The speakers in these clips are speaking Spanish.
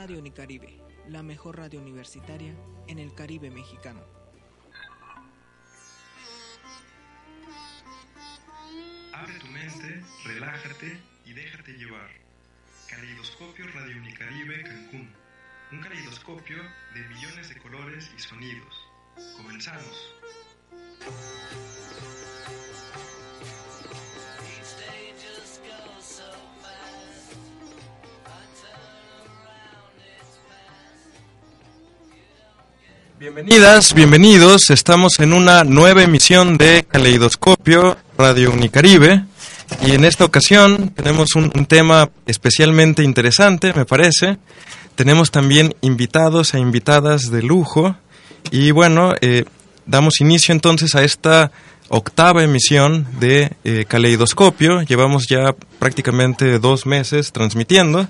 Radio Unicaribe, la mejor radio universitaria en el Caribe mexicano. Abre tu mente, relájate y déjate llevar. Caleidoscopio Radio Unicaribe Cancún. Un caleidoscopio de millones de colores y sonidos. Comenzamos. Bienvenidas, bienvenidos. Estamos en una nueva emisión de Caleidoscopio Radio Unicaribe. Y en esta ocasión tenemos un, tema especialmente interesante, me parece. Tenemos también invitados e invitadas de lujo. Y bueno, eh, damos inicio entonces a esta octava emisión de eh, Caleidoscopio. Llevamos ya prácticamente dos meses transmitiendo.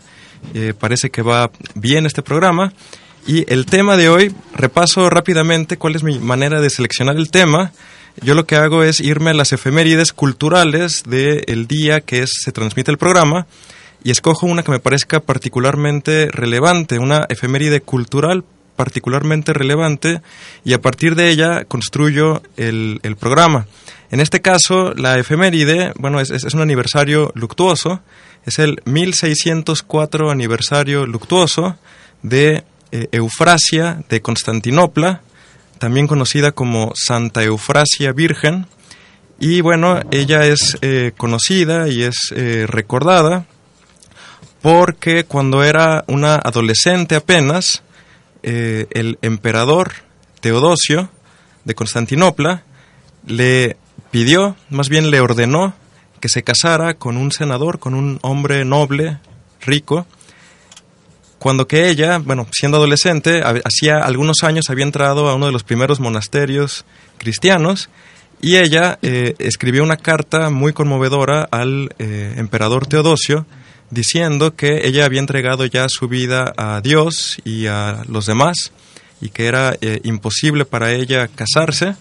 Eh, parece que va bien este programa. Y el tema de hoy, repaso rápidamente cuál es mi manera de seleccionar el tema. Yo lo que hago es irme a las efemérides culturales del día que se transmite el programa y escojo una que me parezca particularmente relevante, una efeméride cultural particularmente relevante y a partir de ella construyo el, el programa. En este caso, la efeméride, bueno, es, es un aniversario luctuoso, es el 1604 aniversario luctuoso de eh, Eufrasia de Constantinopla, también conocida como Santa Eufrasia Virgen. Y bueno, ella es eh, conocida y es eh, recordada porque cuando era una adolescente apenas, el emperador Teodosio de Constantinopla le pidió, más bien le ordenó, que se casara con un senador, con un hombre noble, rico, cuando que ella, bueno, siendo adolescente, hacía algunos años había entrado a uno de los primeros monasterios cristianos y ella eh, escribió una carta muy conmovedora al eh, emperador Teodosio diciendo que ella había entregado ya su vida a Dios y a los demás y que era eh, imposible para ella casarse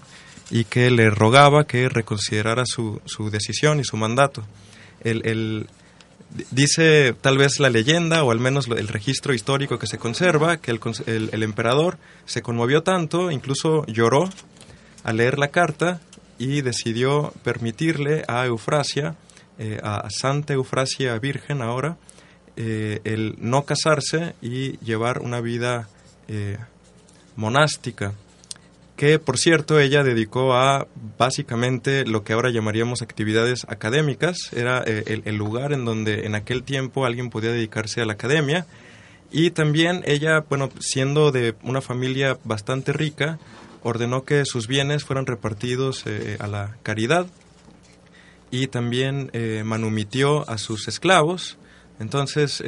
y que le rogaba que reconsiderara su, su decisión y su mandato. El, el, dice tal vez la leyenda o al menos el registro histórico que se conserva que el, el, emperador se conmovió tanto, incluso lloró al leer la carta y decidió permitirle a Eufrasia, eh, a Santa Eufrasia Virgen ahora, eh, el no casarse y llevar una vida eh, monástica que por cierto ella dedicó a básicamente lo que ahora llamaríamos actividades académicas, era eh, el, lugar en donde en aquel tiempo alguien podía dedicarse a la academia. Y también ella, bueno, siendo de una familia bastante rica, ordenó que sus bienes fueran repartidos eh, a la caridad. Y también eh, manumitió a sus esclavos. Entonces,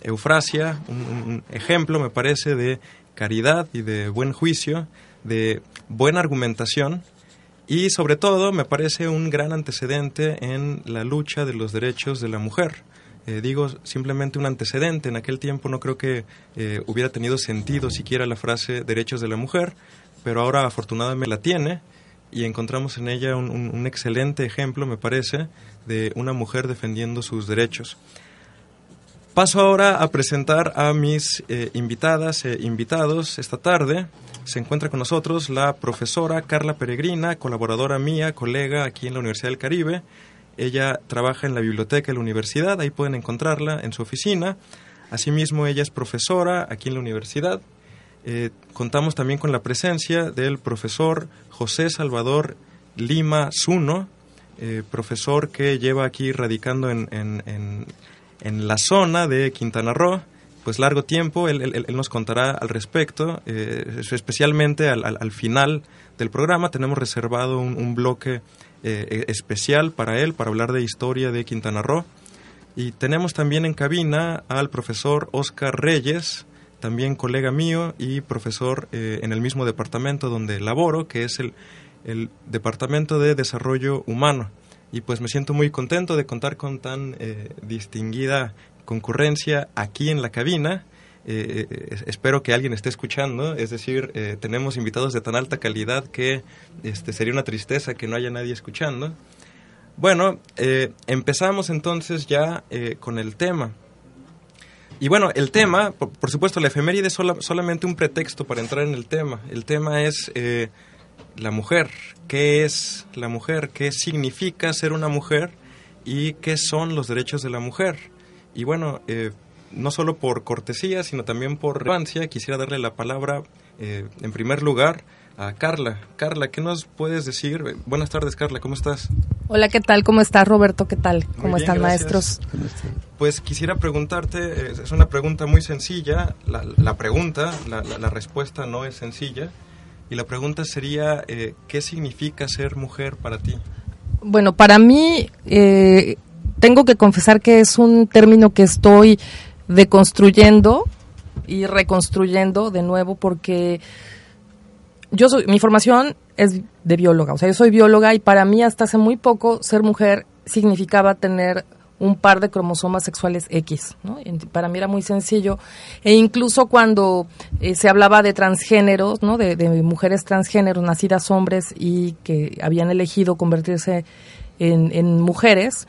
Eufrasia, un, un ejemplo me parece de caridad y de buen juicio, de buena argumentación y sobre todo me parece un gran antecedente en la lucha de los derechos de la mujer. Eh, digo simplemente un antecedente, en aquel tiempo no creo que eh, hubiera tenido sentido siquiera la frase derechos de la mujer, pero ahora afortunadamente la tiene y encontramos en ella un, excelente ejemplo, me parece, de una mujer defendiendo sus derechos. Paso ahora a presentar a mis eh, invitadas e invitados esta tarde. Se encuentra con nosotros la profesora Carla Peregrina, colaboradora mía, colega aquí en la Universidad del Caribe. Ella trabaja en la biblioteca de la universidad, ahí pueden encontrarla en su oficina. Asimismo, ella es profesora aquí en la universidad. Eh, contamos también con la presencia del profesor José Salvador Lima Zuno, eh, profesor que lleva aquí radicando en, en, en, la zona de Quintana Roo pues largo tiempo, él, él, nos contará al respecto, eh, especialmente al, al, final del programa tenemos reservado un, bloque eh, e, especial para él, para hablar de historia de Quintana Roo. Y tenemos también en cabina al profesor Oscar Reyes, también colega mío y profesor en el mismo departamento donde laboro, que es el, el Departamento de Desarrollo Humano. Y pues me siento muy contento de contar con tan eh, distinguida concurrencia aquí en la cabina. Eh, eh, espero que alguien esté escuchando, es decir, tenemos invitados de tan alta calidad que este, sería una tristeza que no haya nadie escuchando. Bueno, empezamos entonces ya con el tema. Y bueno, el tema, por, supuesto, la efeméride es solamente un pretexto para entrar en el tema. El tema es la mujer, qué es la mujer, qué significa ser una mujer y qué son los derechos de la mujer. Y bueno, eh, no solo por cortesía, sino también por relevancia, quisiera darle la palabra, eh, en primer lugar, a Carla. Carla, ¿qué nos puedes decir? Buenas tardes, Carla, ¿cómo estás? Hola, ¿qué tal? ¿Cómo estás, Roberto? ¿Qué tal? ¿Cómo están, maestros? Pues quisiera preguntarte, eh, es una pregunta muy sencilla, la, pregunta, la respuesta no es sencilla. Y la pregunta sería, eh, ¿qué significa ser mujer para ti? Bueno, para mí, eh, tengo que confesar que es un término que estoy deconstruyendo y reconstruyendo de nuevo porque yo soy, mi formación es de bióloga, o sea, yo soy bióloga y para mí hasta hace muy poco ser mujer significaba tener un par de cromosomas sexuales X. Para mí era muy sencillo. E incluso cuando eh, se hablaba de transgéneros, ¿no? De, mujeres transgéneros nacidas hombres y que habían elegido convertirse en mujeres,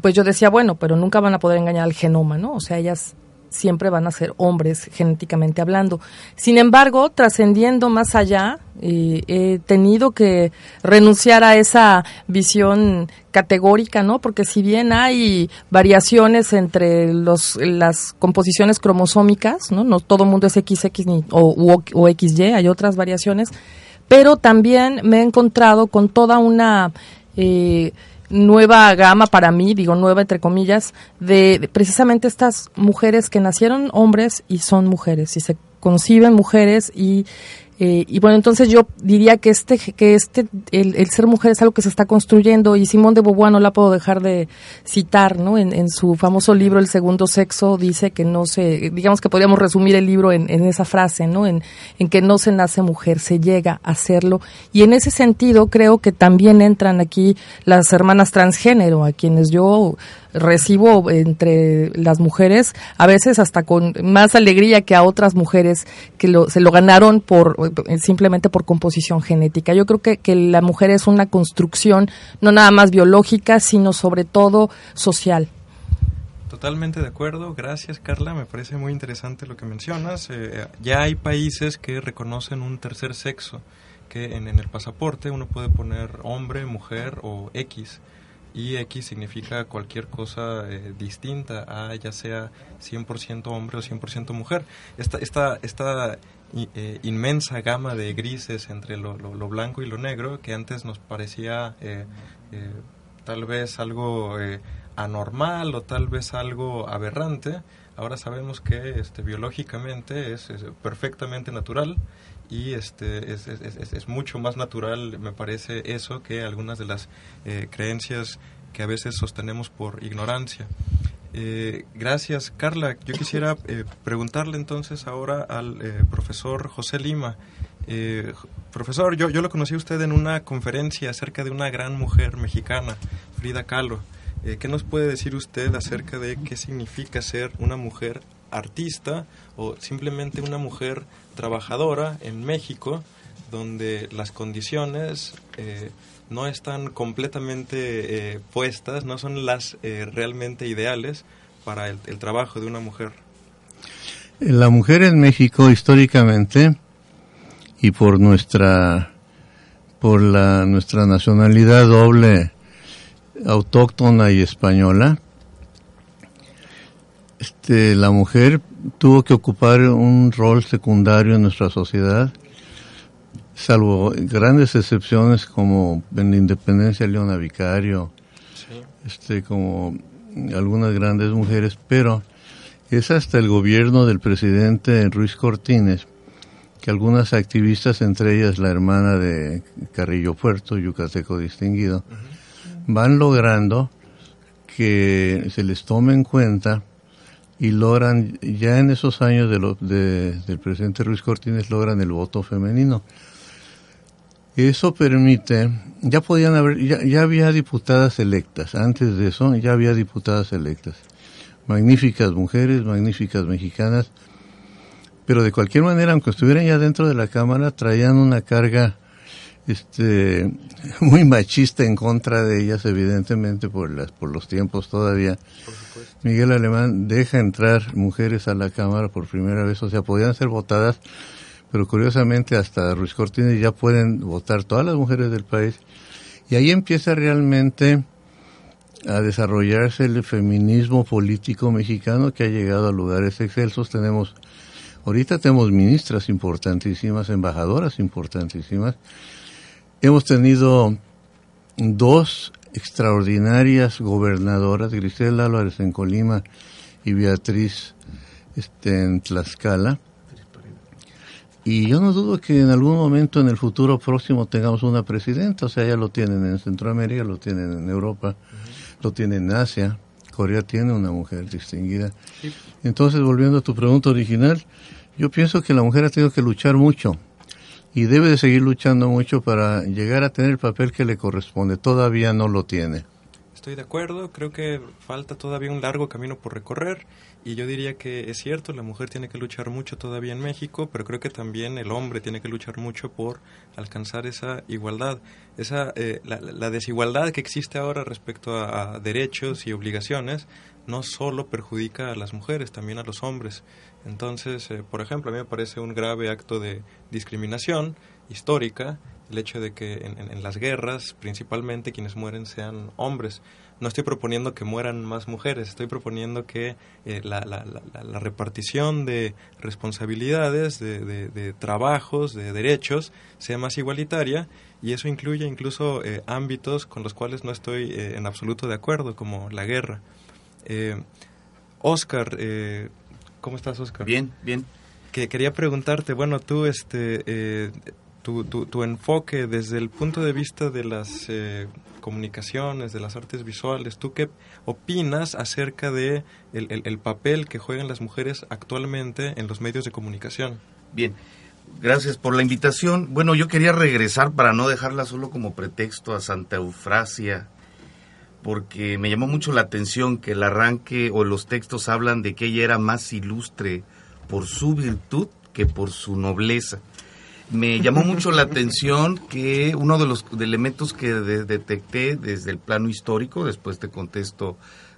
pues yo decía, bueno, pero nunca van a poder engañar al genoma, ¿no? O sea, ellas siempre van a ser hombres genéticamente hablando. Sin embargo, trascendiendo más allá, eh, he tenido que renunciar a esa visión categórica, ¿no? Porque si bien hay variaciones entre los, las composiciones cromosómicas, ¿no? No todo el mundo es XX ni, o, o XY, hay otras variaciones, pero también me he encontrado con toda una... Eh, nueva gama para mí, digo nueva entre comillas, de, precisamente estas mujeres que nacieron hombres y son mujeres y se conciben mujeres y eh, y bueno, entonces yo diría que este, que este, el, ser mujer es algo que se está construyendo y Simón de Beauvoir no la puedo dejar de citar, ¿no? En, en, su famoso libro El segundo sexo dice que no se, digamos que podríamos resumir el libro en, en esa frase, ¿no? En, en que no se nace mujer, se llega a hacerlo. Y en ese sentido creo que también entran aquí las hermanas transgénero, a quienes yo recibo entre las mujeres, a veces hasta con más alegría que a otras mujeres que lo, se lo ganaron por simplemente por composición genética. Yo creo que, que la mujer es una construcción no nada más biológica, sino sobre todo social. Totalmente de acuerdo, gracias Carla, me parece muy interesante lo que mencionas. Eh, ya hay países que reconocen un tercer sexo, que en, en el pasaporte uno puede poner hombre, mujer o X y X significa cualquier cosa eh, distinta a ya sea 100% hombre o 100% mujer. Esta, esta, esta eh, inmensa gama de grises entre lo, lo, blanco y lo negro que antes nos parecía eh, tal vez algo anormal o tal vez algo aberrante, ahora sabemos que este, biológicamente es perfectamente natural y este es, es, es, mucho más natural me parece eso que algunas de las eh, creencias que a veces sostenemos por ignorancia. Eh, gracias, Carla. Yo quisiera eh, preguntarle entonces ahora al profesor José Lima. profesor, yo, yo lo conocí a usted en una conferencia acerca de una gran mujer mexicana, Frida Kahlo. ¿Qué nos puede decir usted acerca de qué significa ser una mujer artista o simplemente una mujer trabajadora en México donde las condiciones eh, no están completamente eh, puestas, no son las eh, realmente ideales para el, trabajo de una mujer. La mujer en México históricamente y por nuestra por la nuestra nacionalidad doble autóctona y española este la mujer tuvo que ocupar un rol secundario en nuestra sociedad salvo grandes excepciones como en la independencia Leona Vicario este como algunas grandes mujeres pero es hasta el gobierno del presidente Ruiz Cortines que algunas activistas, entre ellas la hermana de Carrillo Puerto, yucateco distinguido, van logrando que se les tome en cuenta y logran, ya en esos años de del presidente Ruiz Cortines, logran el voto femenino. Eso permite, ya podían haber, ya, ya había diputadas electas, antes de eso ya había diputadas electas magníficas mujeres, magníficas mexicanas, pero de cualquier manera, aunque estuvieran ya dentro de la Cámara, traían una carga este muy machista en contra de ellas, evidentemente por las por los tiempos todavía. Miguel Alemán deja entrar mujeres a la Cámara por primera vez, o sea, podían ser votadas, pero curiosamente hasta Ruiz Cortines ya pueden votar todas las mujeres del país. Y ahí empieza realmente a desarrollarse el feminismo político mexicano que ha llegado a lugares excelsos. Tenemos, ahorita tenemos ministras importantísimas, embajadoras importantísimas. Hemos tenido dos extraordinarias gobernadoras, Grisela Álvarez en Colima y Beatriz este, en Tlaxcala. Y yo no dudo que en algún momento en el futuro próximo tengamos una presidenta, o sea, ya lo tienen en Centroamérica, lo tienen en Europa lo tiene en Asia, Corea tiene una mujer distinguida. Entonces, volviendo a tu pregunta original, yo pienso que la mujer ha tenido que luchar mucho y debe de seguir luchando mucho para llegar a tener el papel que le corresponde. Todavía no lo tiene. Estoy de acuerdo, creo que falta todavía un largo camino por recorrer y yo diría que es cierto, la mujer tiene que luchar mucho todavía en México, pero creo que también el hombre tiene que luchar mucho por alcanzar esa igualdad. Esa, eh, la, desigualdad que existe ahora respecto a, derechos y obligaciones no solo perjudica a las mujeres, también a los hombres. Entonces, eh, por ejemplo, a mí me parece un grave acto de discriminación histórica el hecho de que en las guerras principalmente quienes mueren sean hombres no estoy proponiendo que mueran más mujeres, estoy proponiendo que eh, la, la, repartición de responsabilidades, de, de, trabajos, de derechos sea más igualitaria y eso incluye incluso eh, ámbitos con los cuales no estoy eh, en absoluto de acuerdo, como la guerra. Oscar, ¿cómo estás, Oscar? Bien, bien. Que quería preguntarte, bueno, tú este, tu, tu, enfoque desde el punto de vista de las eh, comunicaciones, de las artes visuales, ¿tú qué opinas acerca de el, papel que juegan las mujeres actualmente en los medios de comunicación? Bien, gracias por la invitación. Bueno, yo quería regresar para no dejarla solo como pretexto a Santa Eufrasia, porque me llamó mucho la atención que el arranque o los textos hablan de que ella era más ilustre por su virtud que por su nobleza me llamó mucho la atención que uno de los elementos que detecté desde el plano histórico, después te contesto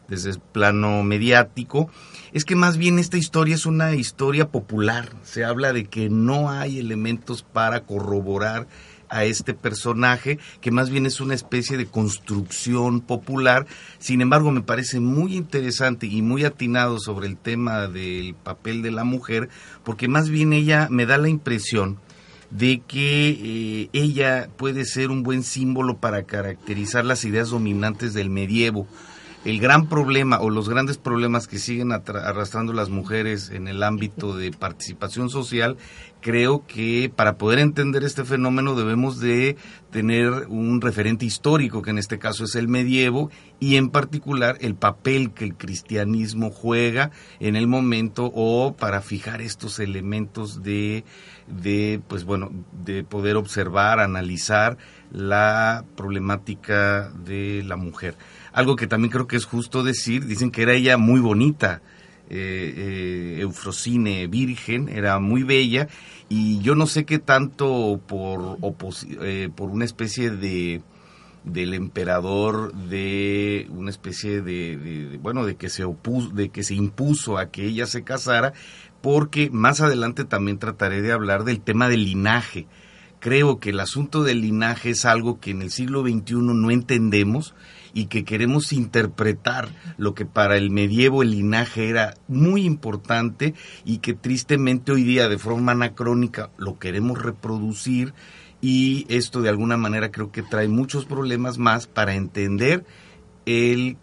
desde el plano mediático, es que más bien esta historia es una historia popular. Se habla de que no hay elementos para corroborar a este personaje, que más bien es una especie de construcción popular. Sin embargo, me parece muy interesante y muy atinado sobre el tema del papel de la mujer, porque más bien ella me da la impresión de que eh, ella puede ser un buen símbolo para caracterizar las ideas dominantes del medievo. El gran problema o los grandes problemas que siguen arrastrando las mujeres en el ámbito de participación social, creo que para poder entender este fenómeno debemos de tener un referente histórico, que en este caso es el medievo, y en particular el papel que el cristianismo juega en el momento o para fijar estos elementos de de, pues bueno, de poder observar, analizar la problemática de la mujer. Algo que también creo que es justo decir, dicen que era ella muy bonita, eh, eh, Eufrosine virgen, era muy bella, y yo no sé qué tanto por, eh, por una especie de del emperador de una especie de, de, bueno de que se opuso de que se impuso a que ella se casara porque más adelante también trataré de hablar del tema del linaje. Creo que el asunto del linaje es algo que en el siglo XXI no entendemos y que queremos interpretar lo que para el medievo el linaje era muy importante y que tristemente hoy día de forma anacrónica lo queremos reproducir y esto de alguna manera creo que trae muchos problemas más para entender el,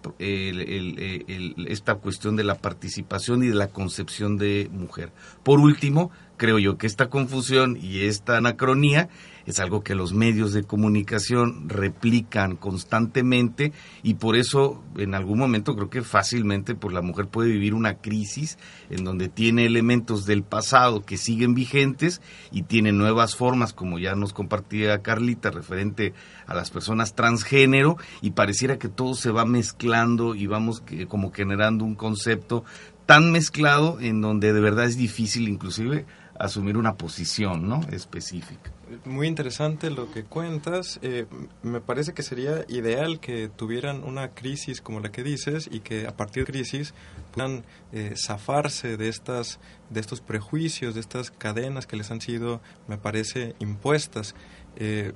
esta cuestión de la participación y de la concepción de mujer. Por último, creo yo que esta confusión y esta anacronía es algo que los medios de comunicación replican constantemente y por eso en algún momento creo que fácilmente pues la mujer puede vivir una crisis en donde tiene elementos del pasado que siguen vigentes y tiene nuevas formas como ya nos compartía Carlita referente a las personas transgénero y pareciera que todo se va mezclando y vamos que, como generando un concepto tan mezclado en donde de verdad es difícil inclusive asumir una posición ¿no? específica. Muy interesante lo que cuentas. Eh, me parece que sería ideal que tuvieran una crisis como la que dices y que a partir de crisis puedan eh, zafarse de estas de estos prejuicios, de estas cadenas que les han sido, me parece, impuestas. Eh,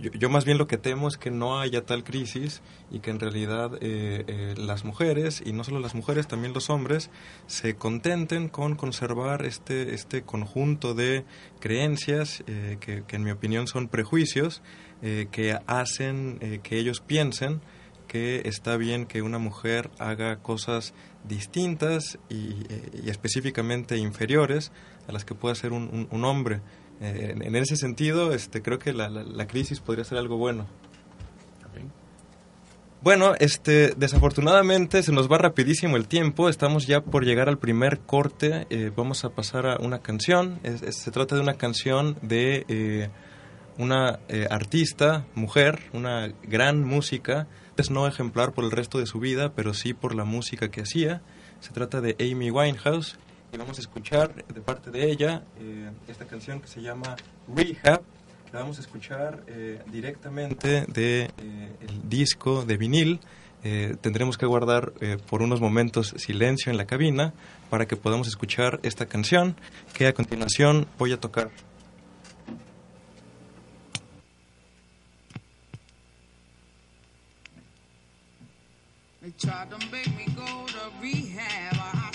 yo, más bien lo que temo es que no haya tal crisis y que en realidad eh, eh, las mujeres, y no solo las mujeres, también los hombres, se contenten con conservar este, este conjunto de creencias eh, que, en mi opinión son prejuicios que hacen que ellos piensen que está bien que una mujer haga cosas distintas y, específicamente inferiores a las que puede hacer un hombre. Eh, en, ese sentido, este, creo que la, la, crisis podría ser algo bueno. Bueno, este, desafortunadamente se nos va rapidísimo el tiempo. Estamos ya por llegar al primer corte. Eh, vamos a pasar a una canción. se trata de una canción de eh, una artista, mujer, una gran música. Es no ejemplar por el resto de su vida, pero sí por la música que hacía. Se trata de Amy Winehouse y vamos a escuchar de parte de ella eh, esta canción que se llama Rehab. La vamos a escuchar eh, directamente de eh, disco de vinil. Eh, tendremos que guardar eh, por unos momentos silencio en la cabina para que podamos escuchar esta canción que a continuación voy a tocar. They tried to make me go to rehab. I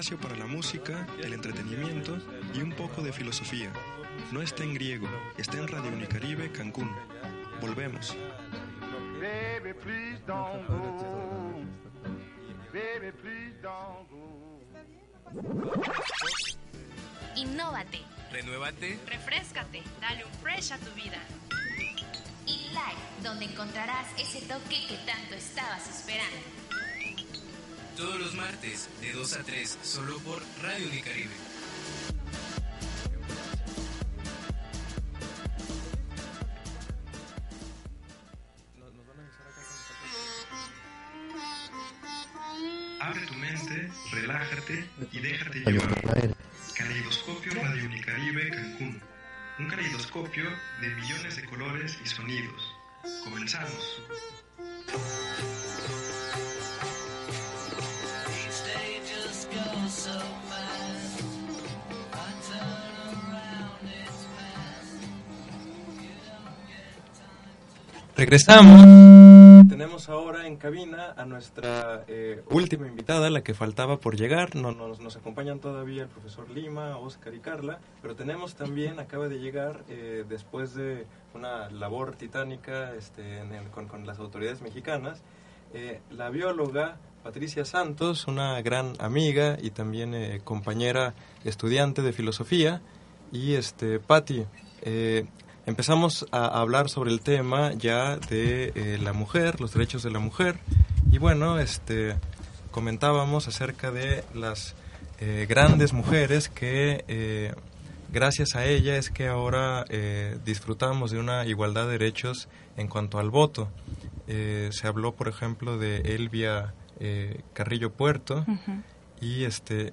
espacio para la música, el entretenimiento y un poco de filosofía. No está en griego, está en Radio Unicaribe, Cancún. Volvemos. Baby, please don't go. Baby, please don't go. Innóvate, Renuévate. refrescate, dale un fresh a tu vida. Y Light, donde encontrarás ese toque que tanto estabas esperando. Todos los martes, de 2 a 3, solo por Radio Unicaribe. Abre tu mente, relájate y déjate llevar. Caleidoscopio Radio Unicaribe Cancún. Un caleidoscopio de millones de colores y sonidos. Comenzamos. Regresamos. Tenemos ahora en cabina a nuestra eh, última invitada, la que faltaba por llegar. No, nos, nos acompañan todavía el profesor Lima, Oscar y Carla, pero tenemos también, acaba de llegar eh, después de una labor titánica este, en el- con, con las autoridades mexicanas, eh, la bióloga Patricia Santos, una gran amiga y también eh, compañera estudiante de filosofía. Y este, Patti, eh, empezamos a hablar sobre el tema ya de eh, la mujer, los derechos de la mujer. Y bueno, este, comentábamos acerca de las eh, grandes mujeres que eh, gracias a ella es que ahora eh, disfrutamos de una igualdad de derechos en cuanto al voto. Se habló, por ejemplo, de Elvia eh, Carrillo Puerto. Y este,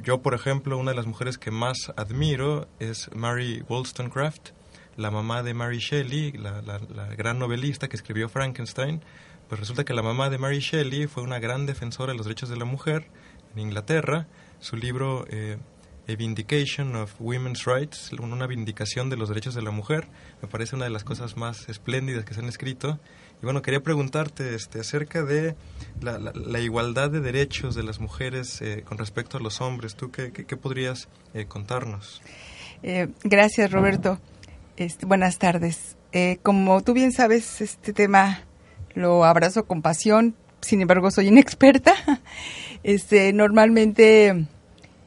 yo, por ejemplo, una de las mujeres que más admiro es Mary Wollstonecraft, la mamá de Mary Shelley, la, la- la gran novelista que escribió Frankenstein. Pues resulta que la mamá de Mary Shelley fue una gran defensora de los derechos de la mujer en Inglaterra. Su libro eh, A Vindication of Women's Rights, una vindicación de los derechos de la mujer, me parece una de las cosas más espléndidas que se han escrito. Y bueno, quería preguntarte este, acerca de la, la- la igualdad de derechos de las mujeres eh, con respecto a los hombres. ¿Tú qué, qué- qué podrías eh, contarnos? Eh, gracias, Roberto. Este, buenas tardes. Eh, como tú bien sabes, este tema lo abrazo con pasión, sin embargo soy inexperta. Este, normalmente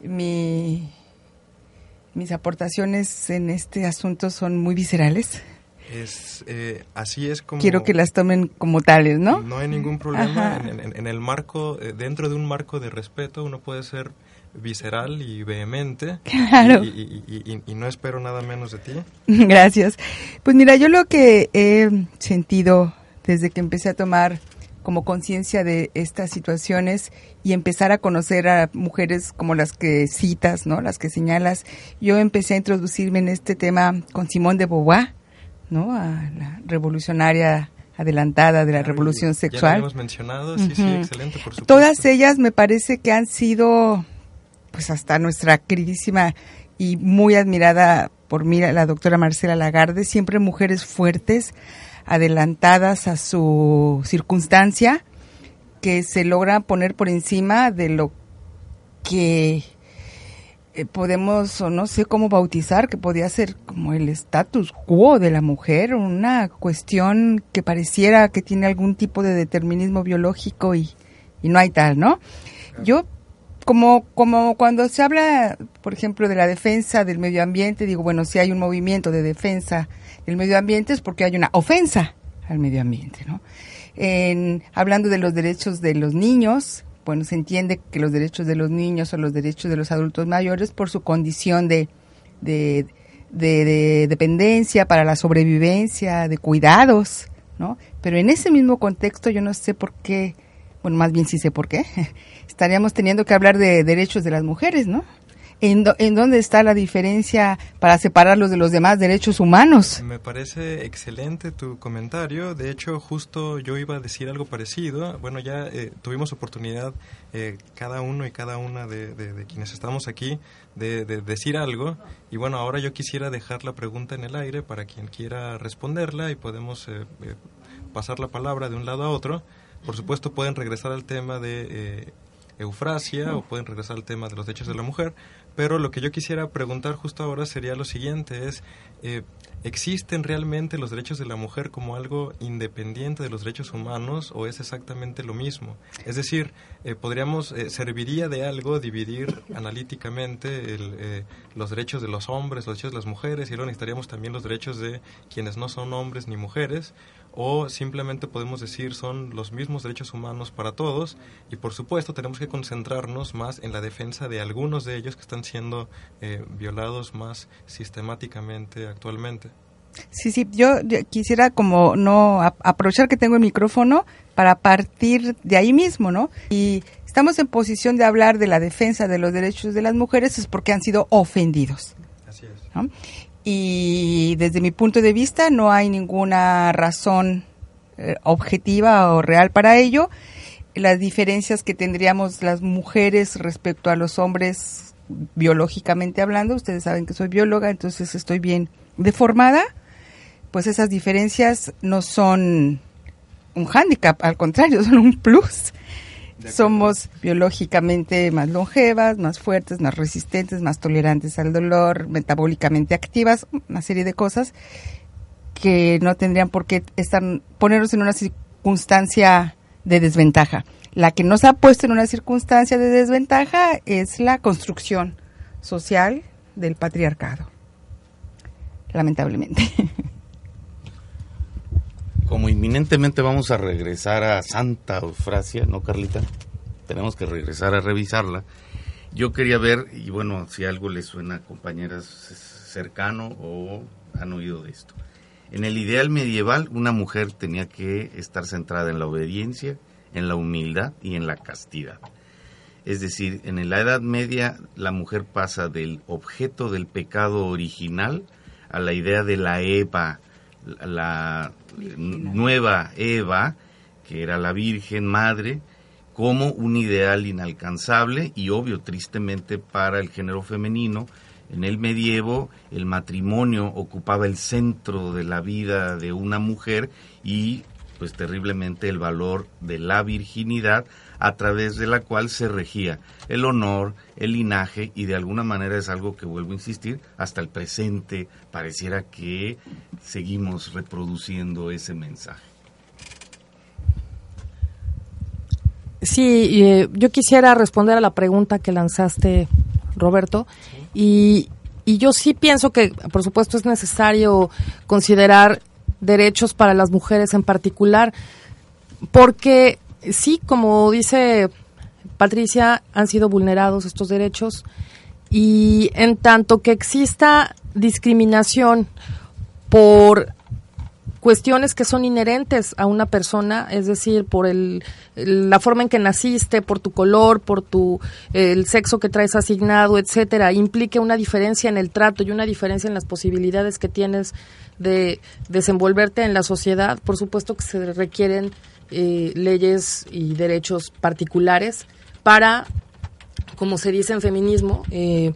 mi, mis aportaciones en este asunto son muy viscerales. Es, eh, así es como... Quiero que las tomen como tales, ¿no? No hay ningún problema. En, en- en el marco, eh, dentro de un marco de respeto, uno puede ser visceral y vehemente. Claro. Y, y- y- y- no espero nada menos de ti. Gracias. Pues mira, yo lo que he sentido desde que empecé a tomar como conciencia de estas situaciones y empezar a conocer a mujeres como las que citas, ¿no? Las que señalas, yo empecé a introducirme en este tema con Simón de Beauvoir, ¿no? A la revolucionaria adelantada de la revolución Ya lo sexual. habíamos mencionado. Sí, sí, Ujú. excelente, por supuesto. Todas ellas me parece que han sido, pues hasta nuestra queridísima y muy admirada por mí, la doctora Marcela Lagarde, siempre mujeres fuertes, adelantadas a su circunstancia, que se logran poner por encima de lo que eh, podemos, o no sé cómo bautizar, que podía ser como el status quo de la mujer, una cuestión que pareciera que tiene algún tipo de determinismo biológico y, y no hay tal, ¿no? Yo, como, como cuando se habla, por ejemplo, de la defensa del medio ambiente, digo, bueno, si hay un movimiento de defensa del medio ambiente es porque hay una ofensa al medio ambiente, ¿no? En, hablando de los derechos de los niños, bueno, se entiende que los derechos de los niños son los derechos de los adultos mayores por su condición de, de, de- de dependencia para la sobrevivencia, de cuidados, ¿no? Pero en ese mismo contexto yo no sé por qué, bueno, más bien sí sé por qué, estaríamos teniendo que hablar de derechos de las mujeres, ¿no? ¿En, do- en dónde está la diferencia para separarlos de los demás derechos humanos? Me parece excelente tu comentario. De hecho, justo yo iba a decir algo parecido. Bueno, ya eh, tuvimos oportunidad, eh, cada uno y cada una de, de- quienes estamos aquí, de, de decir algo. Y bueno, ahora yo quisiera dejar la pregunta en el aire para quien quiera responderla y podemos eh, eh, pasar la palabra de un lado a otro. Por supuesto, pueden regresar al tema de... Eufrasia o pueden regresar al tema de los derechos de la mujer. Pero lo que yo quisiera preguntar justo ahora sería lo siguiente, eh, ¿existen realmente los derechos de la mujer como algo independiente de los derechos humanos o es exactamente lo mismo? Es decir, eh, podríamos, eh, serviría de algo dividir analíticamente el, eh, los derechos de los hombres, los derechos de las mujeres y luego necesitaríamos también los derechos de quienes no son hombres ni mujeres o simplemente podemos decir son los mismos derechos humanos para todos y por supuesto tenemos que concentrarnos más en la defensa de algunos de ellos que están siendo eh, violados más sistemáticamente actualmente. Sí, sí, yo, yo quisiera como no a- aprovechar que tengo el micrófono para partir de ahí mismo, ¿no? Y estamos en posición de hablar de la defensa de los derechos de las mujeres es porque han sido ofendidos. Así es. ¿no? Y desde mi punto de vista no hay ninguna razón eh, objetiva o real para ello. Las diferencias que tendríamos las mujeres respecto a los hombres biológicamente hablando, ustedes saben que soy bióloga, entonces estoy bien deformada, pues esas diferencias no son un hándicap, al contrario, son un plus. Somos biológicamente más longevas, más fuertes, más resistentes, más tolerantes al dolor, metabólicamente activas, una serie de cosas que no tendrían por qué estar, ponernos en una circunstancia de desventaja. La que nos ha puesto en una circunstancia de desventaja es la construcción social del patriarcado. Lamentablemente. Como inminentemente vamos a regresar a Santa Eufrasia, ¿no, Carlita? Tenemos que regresar a revisarla. Yo quería ver, y bueno, si algo les suena compañeras cercano o han oído de esto. En el ideal medieval, una mujer tenía que estar centrada en la obediencia, en la humildad y en la castidad. Es decir, en la Edad Media la mujer pasa del objeto del pecado original a la idea de la Eva, la nueva Eva, que era la Virgen Madre, como un ideal inalcanzable y obvio, tristemente, para el género femenino. En el medievo el matrimonio ocupaba el centro de la vida de una mujer y pues terriblemente el valor de la virginidad a través de la cual se regía el honor, el linaje y de alguna manera es algo que vuelvo a insistir, hasta el presente pareciera que seguimos reproduciendo ese mensaje. Sí, eh, yo quisiera responder a la pregunta que lanzaste, Roberto, y, y yo sí pienso que, por supuesto, es necesario considerar derechos para las mujeres en particular, porque sí, como dice Patricia, han sido vulnerados estos derechos y en tanto que exista discriminación por cuestiones que son inherentes a una persona, es decir, por el, la forma en que naciste, por tu color, por tu el sexo que traes asignado, etcétera, implique una diferencia en el trato y una diferencia en las posibilidades que tienes de desenvolverte en la sociedad. Por supuesto que se requieren eh, leyes y derechos particulares para, como se dice en feminismo, eh,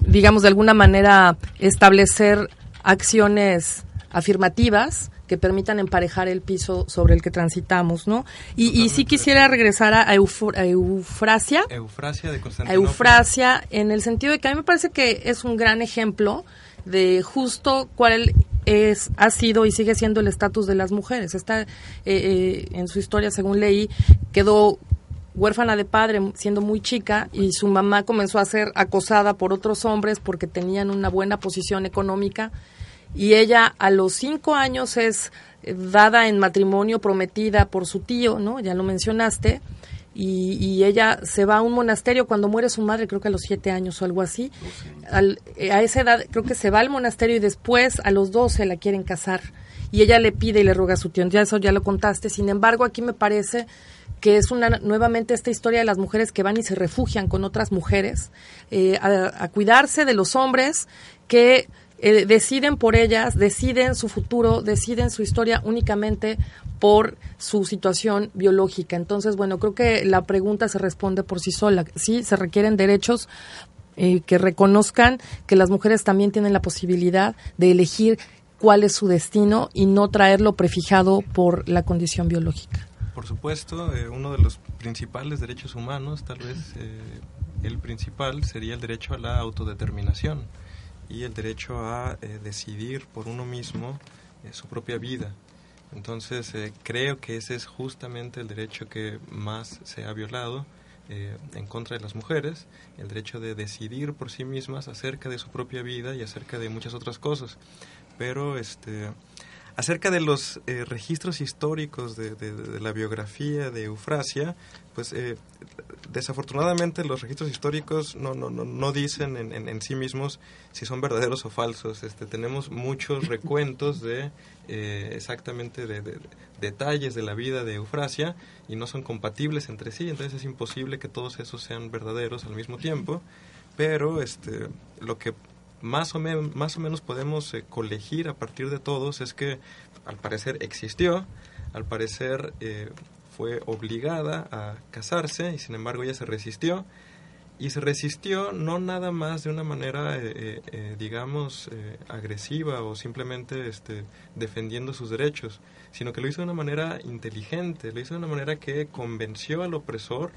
digamos de alguna manera establecer acciones afirmativas que permitan emparejar el piso sobre el que transitamos, ¿no? Y, y sí quisiera regresar a, Eufo- a Eufrasia, Eufrasia de a Constantinopla. Eufrasia, en el sentido de que a mí me parece que es un gran ejemplo de justo cuál es ha sido y sigue siendo el estatus de las mujeres. Está eh, eh, en su historia, según leí, quedó huérfana de padre siendo muy chica y su mamá comenzó a ser acosada por otros hombres porque tenían una buena posición económica y ella a los cinco años es eh, dada en matrimonio prometida por su tío, ¿no? Ya lo mencionaste. Y, ella se va a un monasterio cuando muere su madre, creo que a los siete años o algo así. Al- eh, a esa edad creo que se va al monasterio y después a los doce la quieren casar. Y ella le pide y le ruega a su tío. Ya eso ya lo contaste. Sin embargo, aquí me parece que es una nuevamente esta historia de las mujeres que van y se refugian con otras mujeres eh, a, cuidarse de los hombres que eh, deciden por ellas, deciden su futuro, deciden su historia únicamente por su situación biológica. Entonces, bueno, creo que la pregunta se responde por sí sola. Sí, se requieren derechos eh, que reconozcan que las mujeres también tienen la posibilidad de elegir cuál es su destino y no traerlo prefijado por la condición biológica. Por supuesto, eh, uno de los principales derechos humanos, tal vez eh, el principal, sería el derecho a la autodeterminación y el derecho a eh, decidir por uno mismo su propia vida. Entonces, creo que ese es justamente el derecho que más se ha violado en contra de las mujeres, el derecho de decidir por sí mismas acerca de su propia vida y acerca de muchas otras cosas. Pero, este, acerca de los eh, registros históricos de, de- de la biografía de Eufrasia, pues eh, desafortunadamente los registros históricos no, no, no, no dicen en, en- en sí mismos si son verdaderos o falsos. Este, tenemos muchos recuentos de eh, exactamente de, de- de detalles de la vida de Eufrasia y no son compatibles entre sí, entonces es imposible que todos esos sean verdaderos al mismo tiempo. Pero este, lo que más o, más o menos podemos eh, colegir a partir de todos es que al parecer existió, al parecer eh, fue obligada a casarse y sin embargo ella se resistió. Y se resistió no nada más de una manera eh, eh, eh, digamos eh, agresiva o simplemente este, defendiendo sus derechos sino que lo hizo de una manera inteligente lo hizo de una manera que convenció al opresor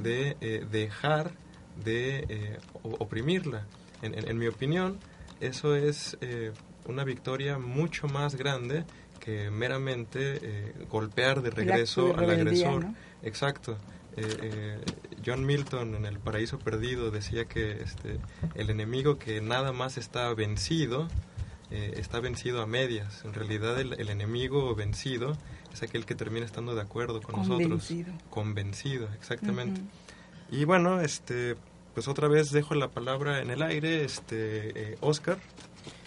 de eh, dejar de oprimirla en, en- en mi opinión eso es eh, una victoria mucho más grande que meramente eh, golpear de regreso de al agresor ¿no? Exacto. Eh, eh, John Milton en El Paraíso Perdido decía que este, el enemigo que nada más está vencido, eh, está vencido a medias. En realidad el, el enemigo vencido es aquel que termina estando de acuerdo con nosotros. Convencido. Convencido, exactamente. Ujú. Y bueno, este, pues otra vez dejo la palabra en el aire, este, eh, Oscar.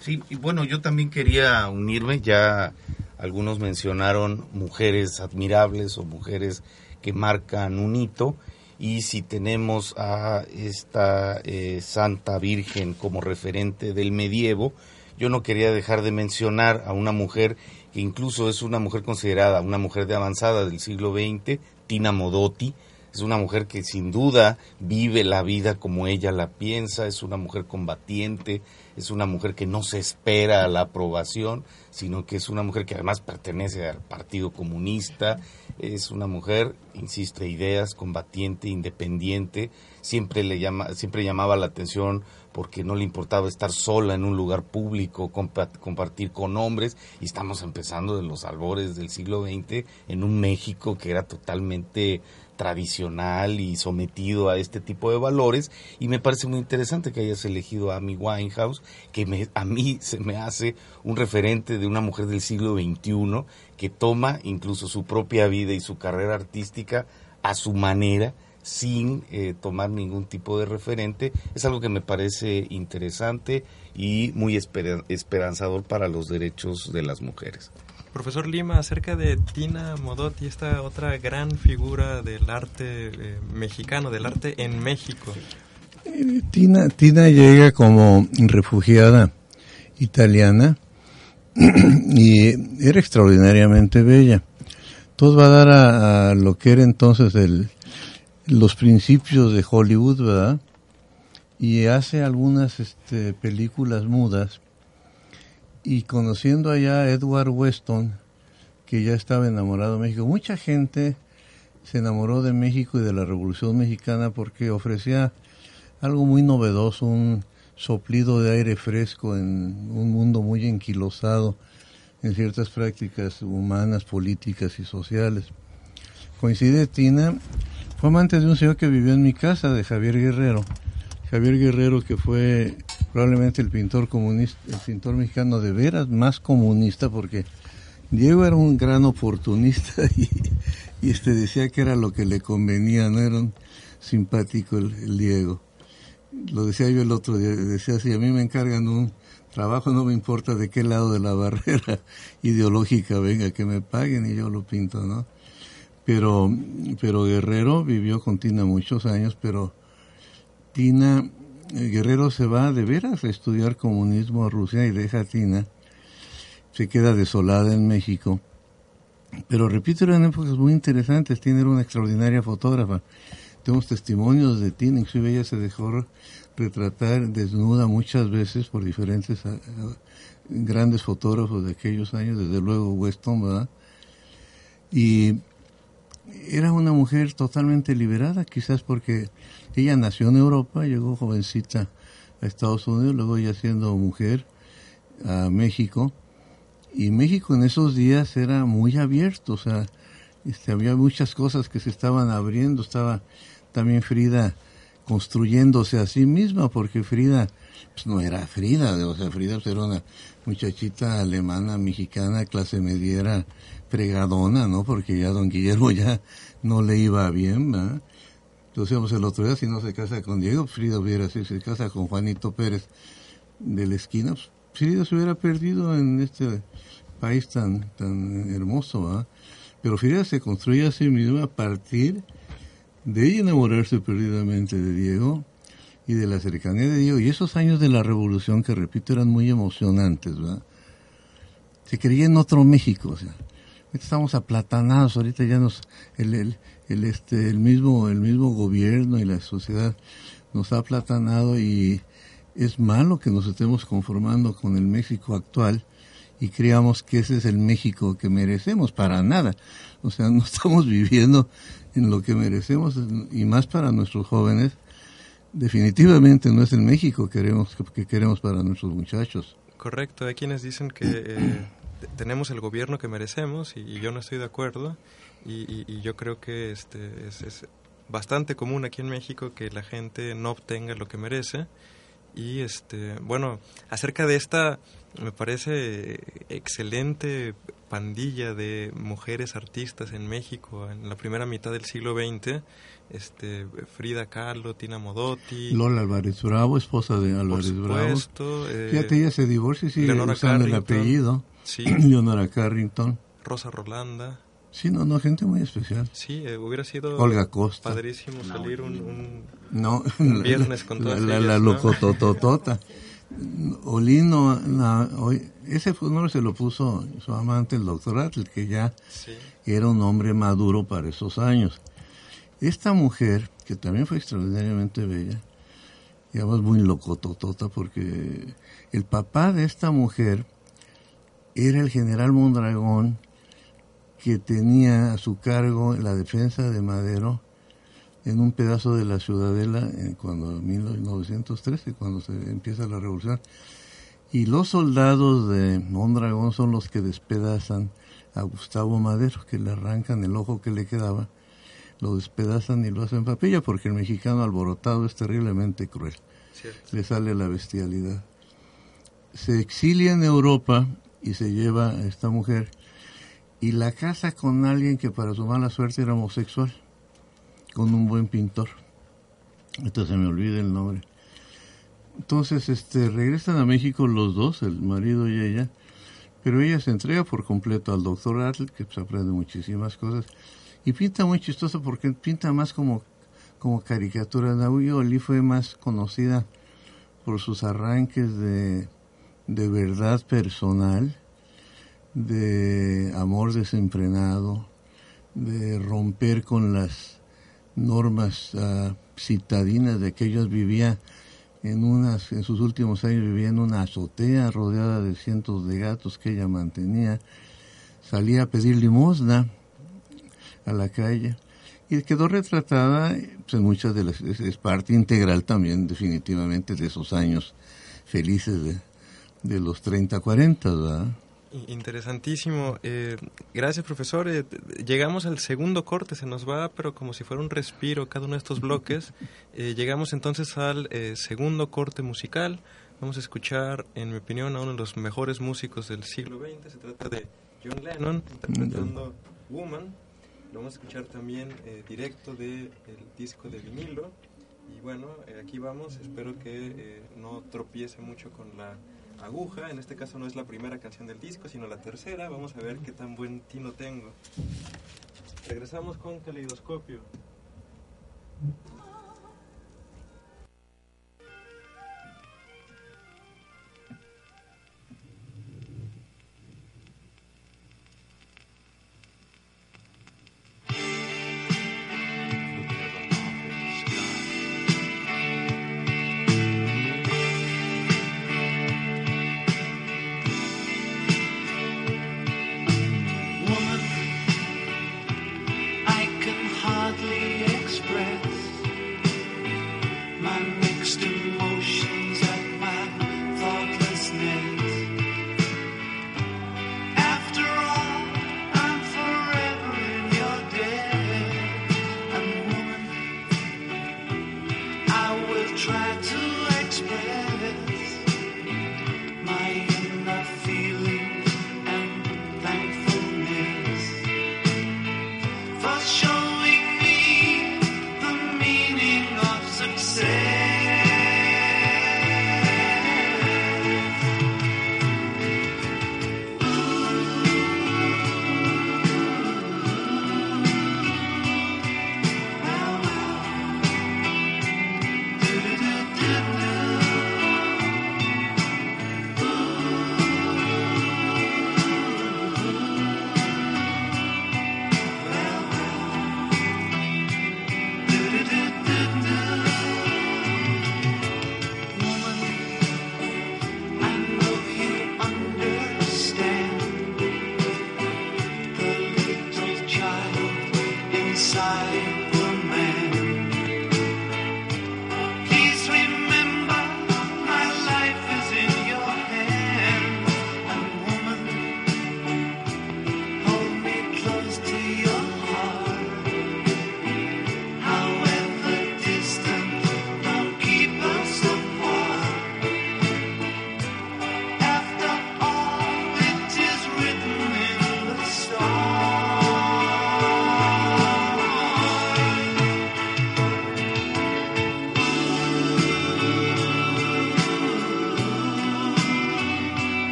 Sí, y bueno, yo también quería unirme, ya algunos mencionaron mujeres admirables o mujeres que marcan un hito, y si tenemos a esta eh, Santa Virgen como referente del medievo, yo no quería dejar de mencionar a una mujer que incluso es una mujer considerada una mujer de avanzada del siglo XX, Tina Modotti, es una mujer que sin duda vive la vida como ella la piensa, es una mujer combatiente, es una mujer que no se espera a la aprobación, sino que es una mujer que además pertenece al Partido Comunista, es una mujer, insisto, de ideas, combatiente, independiente, siempre le llama, siempre llamaba la atención porque no le importaba estar sola en un lugar público, compa- compartir con hombres, y estamos empezando de los albores del siglo XX en un México que era totalmente tradicional y sometido a este tipo de valores y me parece muy interesante que hayas elegido a Amy Winehouse que me- a mí se me hace un referente de una mujer del siglo XXI que toma incluso su propia vida y su carrera artística a su manera sin eh, tomar ningún tipo de referente es algo que me parece interesante y muy espera- esperanzador para los derechos de las mujeres. Profesor Lima, acerca de Tina Modotti, esta otra gran figura del arte eh, mexicano, del arte en México. Tina, Tina llega como refugiada italiana y era extraordinariamente bella. Todo va a dar a, a lo que era entonces el, los principios de Hollywood, ¿verdad? Y hace algunas este, películas mudas y conociendo allá a Edward Weston, que ya estaba enamorado de México, mucha gente se enamoró de México y de la Revolución Mexicana porque ofrecía algo muy novedoso, un soplido de aire fresco en un mundo muy enquilosado en ciertas prácticas humanas, políticas y sociales. Coincide Tina, fue amante de un señor que vivió en mi casa, de Javier Guerrero. Javier Guerrero, que fue probablemente el pintor comunista, el pintor mexicano de veras más comunista, porque Diego era un gran oportunista y, y este decía que era lo que le convenía, no era un simpático el, Diego. Lo decía yo el otro día, decía si a mí me encargan un trabajo, no me importa de qué lado de la barrera ideológica venga, que me paguen y yo lo pinto, ¿no? Pero, pero Guerrero vivió con Tina muchos años, pero Tina, Guerrero se va de veras a estudiar comunismo a Rusia y deja a Tina, se queda desolada en México. Pero repito, eran épocas muy interesantes, Tina era una extraordinaria fotógrafa. Tenemos testimonios de Tina, inclusive ella se dejó retratar desnuda muchas veces por diferentes a- a- grandes fotógrafos de aquellos años, desde luego Weston, ¿verdad? Y era una mujer totalmente liberada, quizás porque ella nació en Europa, llegó jovencita a Estados Unidos, luego ya siendo mujer a México. Y México en esos días era muy abierto, o sea, este, había muchas cosas que se estaban abriendo, estaba también Frida construyéndose a sí misma, porque Frida pues, no era Frida, o sea, Frida pues, era una muchachita alemana, mexicana, clase mediera, fregadona, ¿no? Porque ya don Guillermo ya no le iba bien, ¿verdad? Entonces, el otro día, si no se casa con Diego, Frida hubiera, si se casa con Juanito Pérez de la esquina, pues, Frida se hubiera perdido en este país tan, tan hermoso, ¿verdad? Pero Frida se construye a sí misma a partir de ella enamorarse perdidamente de Diego y de la cercanía de Diego. Y esos años de la revolución, que repito, eran muy emocionantes, ¿verdad? Se creía en otro México, o sea, estamos aplatanados, ahorita ya nos, el, el, este, el, mismo, el mismo gobierno y la sociedad nos ha aplatanado y es malo que nos estemos conformando con el México actual y creamos que ese es el México que merecemos, para nada. O sea, no estamos viviendo en lo que merecemos y más para nuestros jóvenes. Definitivamente no es el México que queremos, que queremos para nuestros muchachos. Correcto, hay quienes dicen que eh, tenemos el gobierno que merecemos y, yo no estoy de acuerdo y, y, yo creo que este es, es, bastante común aquí en México que la gente no obtenga lo que merece. Y este bueno acerca de esta me parece excelente pandilla de mujeres artistas en México en la primera mitad del siglo XX este Frida Kahlo, Tina Modotti. Lola Álvarez Bravo, esposa de Álvarez supuesto, Bravo eh, fíjate ella se divorcia y sigue usando el apellido. Sí. Leonora Carrington. Rosa Rolanda Sí, no, no, gente muy especial. Sí, eh, hubiera sido Olga Costa. padrísimo salir un, un, no, un viernes con todas la, ellas, la, ¿no? locotototota. Olino, la, ese nombre se lo puso su amante, el doctor Atl, que ya sí. era un hombre maduro para esos años. Esta mujer, que también fue extraordinariamente bella, digamos muy locototota, porque el papá de esta mujer era el general Mondragón, que tenía a su cargo la defensa de Madero en un pedazo de la ciudadela en cuando en 1913 cuando se empieza la revolución. Y los soldados de Mondragón son los que despedazan a Gustavo Madero que le arrancan el ojo que le quedaba lo despedazan y lo hacen papilla porque el mexicano alborotado es terriblemente cruel. Cierto. le sale la bestialidad. Se exilia en Europa y se lleva a esta mujer y la casa con alguien que para su mala suerte era homosexual, con un buen pintor. Entonces se me olvida el nombre. Entonces, este, regresan a México los dos, el marido y ella, pero ella se entrega por completo al doctor Atl, que pues, aprende muchísimas cosas, y pinta muy chistoso porque pinta más como, como caricatura. Naui Oli fue más conocida por sus arranques de, de verdad personal, de amor desenfrenado, de romper con las normas uh, citadinas de que ellos vivía en unas en sus últimos años vivía en una azotea rodeada de cientos de gatos que ella mantenía salía a pedir limosna a la calle y quedó retratada pues, muchas de las es, es parte integral también definitivamente de esos años felices de, de los 30 40 ¿verdad? Interesantísimo. Eh, gracias, profesor. Eh, llegamos al segundo corte, se nos va, pero como si fuera un respiro cada uno de estos bloques. Eh, llegamos entonces al eh, segundo corte musical. Vamos a escuchar, en mi opinión, a uno de los mejores músicos del siglo XX. Se trata de John Lennon, interpretando Woman. Lo vamos a escuchar también eh, directo del disco de vinilo. Y bueno, eh, aquí vamos. Espero que no tropiece mucho con la aguja. En este caso no es la primera canción del disco, sino la tercera. Vamos a ver qué tan buen tino tengo. Regresamos con Caleidoscopio.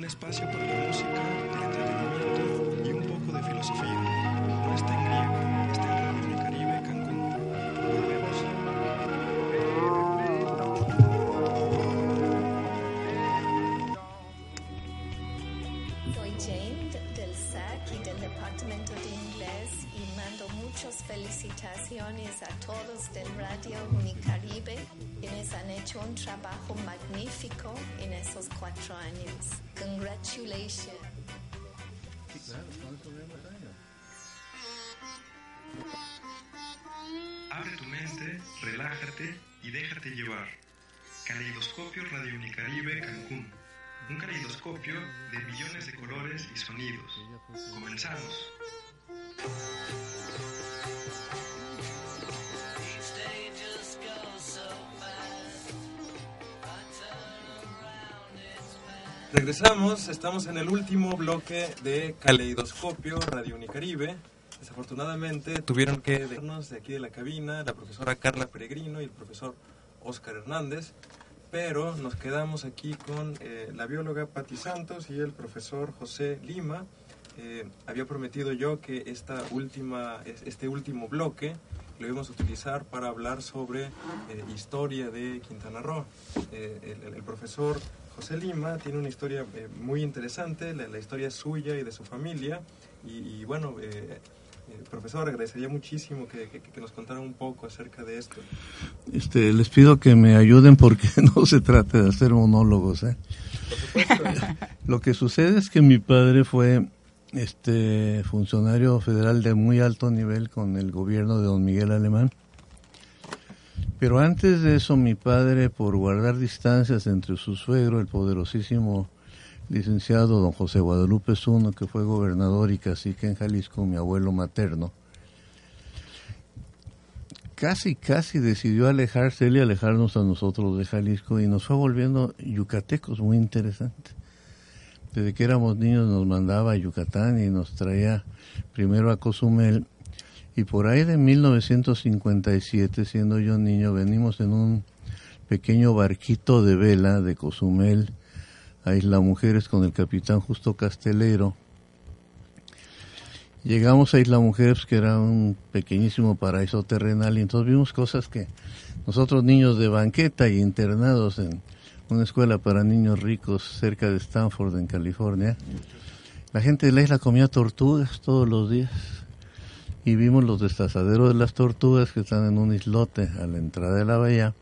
Un espacio para felicitaciones a todos del Radio Unicaribe quienes han hecho un trabajo magnífico en esos cuatro años. Congratulations. Abre tu mente, relájate y déjate llevar. Caleidoscopio Radio Unicaribe Cancún. Un caleidoscopio de millones de colores y sonidos. Comenzamos. Regresamos, estamos en el último bloque de Caleidoscopio Radio Unicaribe. Desafortunadamente tuvieron que dejarnos de aquí de la cabina la profesora Carla Peregrino y el profesor Oscar Hernández, pero nos quedamos aquí con eh, la bióloga Patti Santos y el profesor José Lima. Eh, había prometido yo que esta última, es- este último bloque lo íbamos a utilizar para hablar sobre eh, historia de Quintana Roo. Eh, el, el profesor José Lima tiene una historia eh, muy interesante, la, la historia suya y de su familia. Y, y bueno, eh, eh, profesor, agradecería muchísimo que, que- que nos contara un poco acerca de esto. Este, les pido que me ayuden porque no se trata de hacer monólogos. ¿eh? Lo que sucede es que mi padre fue este funcionario federal de muy alto nivel con el gobierno de don Miguel Alemán. Pero antes de eso, mi padre, por guardar distancias entre su suegro, el poderosísimo licenciado don José Guadalupe Zuno, que fue gobernador y cacique en Jalisco, mi abuelo materno, casi, casi decidió alejarse él y alejarnos a nosotros de Jalisco y nos fue volviendo yucatecos, muy interesante. Desde que éramos niños nos mandaba a Yucatán y nos traía primero a Cozumel y por ahí de 1957, siendo yo niño, venimos en un pequeño barquito de vela de Cozumel a Isla Mujeres con el capitán Justo Castelero. Llegamos a Isla Mujeres, que era un pequeñísimo paraíso terrenal, y entonces vimos cosas que nosotros niños de banqueta y internados en una escuela para niños ricos cerca de Stanford, en California, la gente de la isla comía tortugas todos los días. Y vimos los destazaderos de las tortugas que están en un islote a la entrada de la bahía.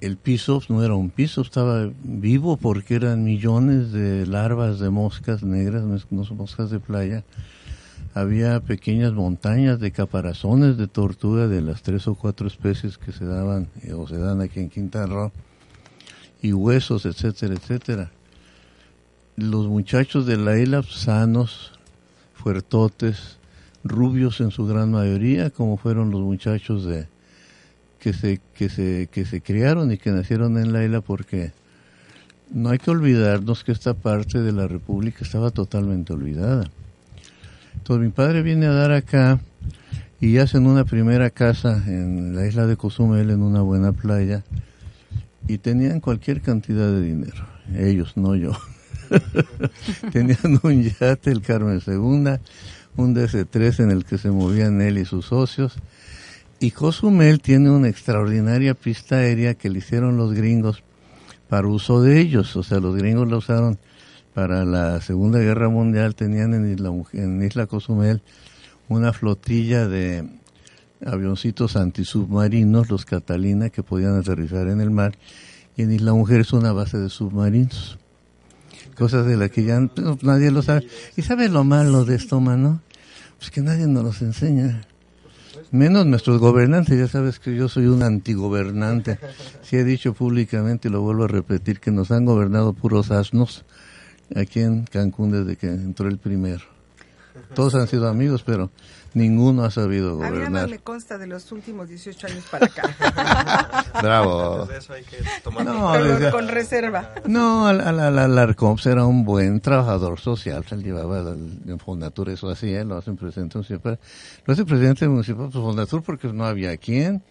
El piso no era un piso, estaba vivo porque eran millones de larvas de moscas negras, no son moscas de playa. Había pequeñas montañas de caparazones de tortuga de las tres o cuatro especies que se daban eh, o se dan aquí en Quintana Roo y huesos, etcétera, etcétera. Los muchachos de la isla sanos, fuertotes, rubios en su gran mayoría, como fueron los muchachos de que se que se que se criaron y que nacieron en la isla porque no hay que olvidarnos que esta parte de la república estaba totalmente olvidada. Entonces mi padre viene a dar acá y hacen una primera casa en la isla de Cozumel en una buena playa y tenían cualquier cantidad de dinero, ellos, no yo. tenían un yate, el Carmen Segunda, un DC-3 en el que se movían él y sus socios. Y Cozumel tiene una extraordinaria pista aérea que le hicieron los gringos para uso de ellos. O sea, los gringos la usaron para la Segunda Guerra Mundial. Tenían en Isla, en Isla Cozumel una flotilla de avioncitos antisubmarinos, los Catalina, que podían aterrizar en el mar. Y en Isla Mujer es una base de submarinos. Cosas de las que ya no, nadie lo sabe. ¿Y sabe lo malo de esto, mano? Pues que nadie nos los enseña. Menos nuestros gobernantes, ya sabes que yo soy un antigobernante. Sí he dicho públicamente y lo vuelvo a repetir que nos han gobernado puros asnos aquí en Cancún desde que entró el primero. Todos han sido amigos, pero ninguno ha sabido A mí nada gobernar. me consta de los últimos 18 años para acá. Bravo. Eso hay que tomar No, con reserva. No, al, al, al Alarcoms era un buen trabajador social, se llevaba en Fondatur, eso hacía, lo hacen presidente municipal. Lo hace presidente municipal, pues Fondatur porque no había quien.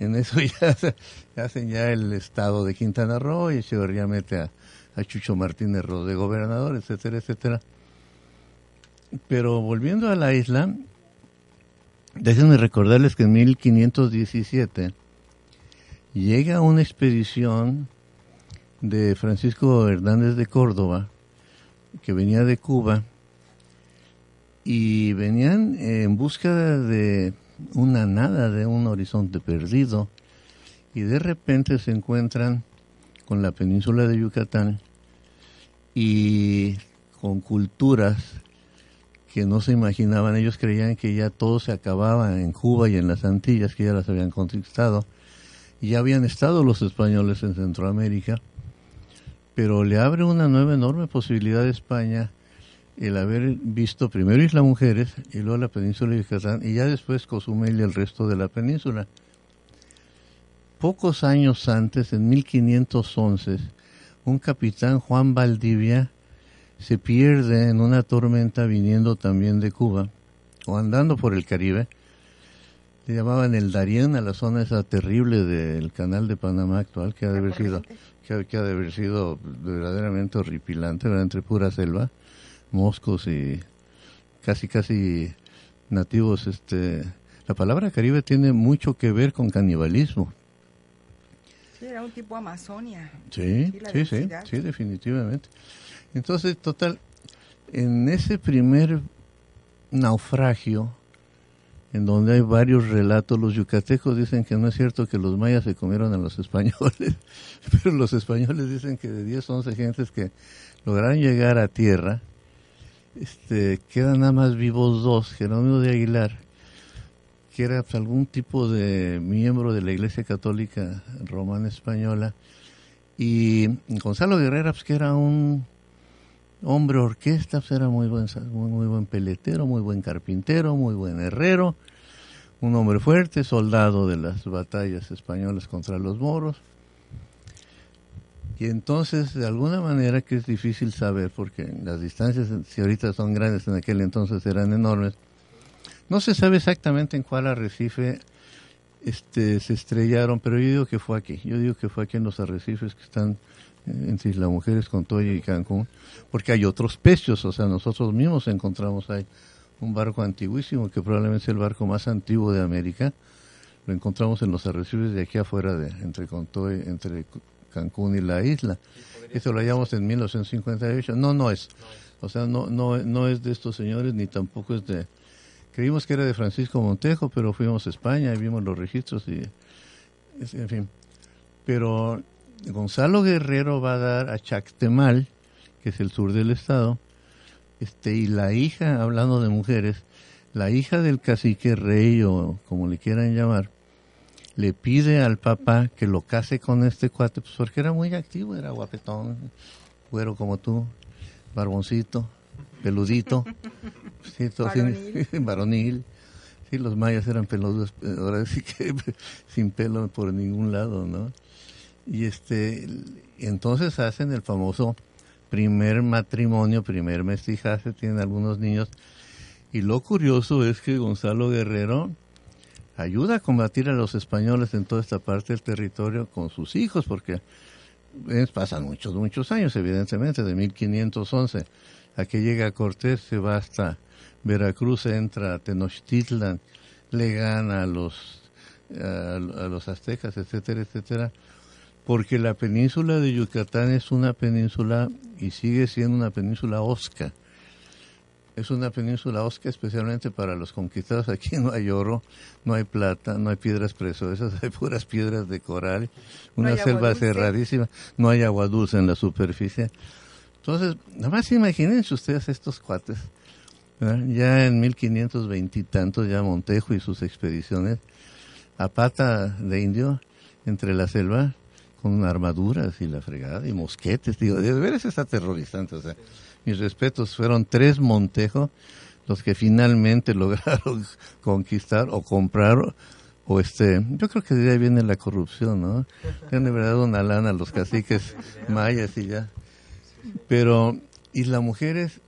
En eso ya hacen ya el estado de Quintana Roo y Echeverría mete a, a Chucho Martínez Ros de gobernador, etcétera, etcétera. Pero volviendo a la isla, déjenme recordarles que en 1517 llega una expedición de Francisco Hernández de Córdoba, que venía de Cuba, y venían en búsqueda de una nada, de un horizonte perdido, y de repente se encuentran con la península de Yucatán y con culturas que no se imaginaban. Ellos creían que ya todo se acababa en Cuba y en las Antillas, que ya las habían conquistado. Ya habían estado los españoles en Centroamérica. Pero le abre una nueva enorme posibilidad a España el haber visto primero Isla Mujeres y luego la península de Yucatán y ya después Cozumel y el resto de la península. Pocos años antes, en 1511, un capitán Juan Valdivia se pierde en una tormenta viniendo también de Cuba o andando por el Caribe. Le llamaban el Darién a la zona esa terrible del canal de Panamá actual que ha de haber sido que, ha- que ha de haber sido verdaderamente horripilante, ¿verdad? entre pura selva, moscos y casi casi nativos este la palabra Caribe tiene mucho que ver con canibalismo. Sí, era un tipo Amazonia. Sí, sí, sí, sí, definitivamente. Entonces, total, en ese primer naufragio, en donde hay varios relatos, los yucatecos dicen que no es cierto que los mayas se comieron a los españoles, pero los españoles dicen que de 10 11 gentes que lograron llegar a tierra, este, quedan nada más vivos dos, Jerónimo de Aguilar, que era pues, algún tipo de miembro de la Iglesia Católica Romana Española, y Gonzalo Guerrera, pues, que era un hombre orquesta, pues, era muy buen, muy, buen peletero, muy buen carpintero, muy buen herrero, un hombre fuerte, soldado de las batallas españolas contra los moros. Y entonces, de alguna manera que es difícil saber, porque las distancias, si ahorita son grandes, en aquel entonces eran enormes, no se sabe exactamente en cuál arrecife este, se estrellaron, pero yo digo que fue aquí. Yo digo que fue aquí en los arrecifes que están entre Isla Mujeres, Contoya y Cancún, porque hay otros pecios, o sea, nosotros mismos encontramos ahí un barco antiguísimo, que probablemente es el barco más antiguo de América. Lo encontramos en los arrecifes de aquí afuera, de entre Contoy, entre Cancún y la isla. Eso lo hallamos en 1958. No, no es. O sea, no, no, no es de estos señores, ni tampoco es de... Creímos que era de Francisco Montejo, pero fuimos a España y vimos los registros y... En fin. Pero Gonzalo Guerrero va a dar a Chactemal, que es el sur del estado, este y la hija, hablando de mujeres, la hija del cacique rey o como le quieran llamar, le pide al papá que lo case con este cuate, pues porque era muy activo, era guapetón, güero como tú, barboncito, peludito, sí, Varonil. varonil. Sí, los mayas eran peludos, ahora sí que sin pelo por ningún lado, ¿no? Y este, entonces hacen el famoso primer matrimonio, primer mestizaje, tienen algunos niños. Y lo curioso es que Gonzalo Guerrero ayuda a combatir a los españoles en toda esta parte del territorio con sus hijos, porque pasan muchos, muchos años, evidentemente, de 1511 a que llega Cortés, se va hasta Veracruz, entra a Tenochtitlan, le gana a los, a los aztecas, etcétera, etcétera, porque la península de Yucatán es una península y sigue siendo una península osca. Es una península osca especialmente para los conquistados. Aquí no hay oro, no hay plata, no hay piedras preciosas, hay puras piedras de coral, una selva cerradísima, no hay agua dulce en la superficie. Entonces, nada más imagínense ustedes estos cuates. ¿verdad? Ya en 1520 y tantos, ya Montejo y sus expediciones a pata de indio entre la selva con armaduras y la fregada y mosquetes. Digo, de veras está aterrorizante. O sea, mis respetos, fueron tres Montejo los que finalmente lograron conquistar o comprar o, este, yo creo que de ahí viene la corrupción, ¿no? Le han verdad una lana los caciques mayas y ya. Pero Isla Mujeres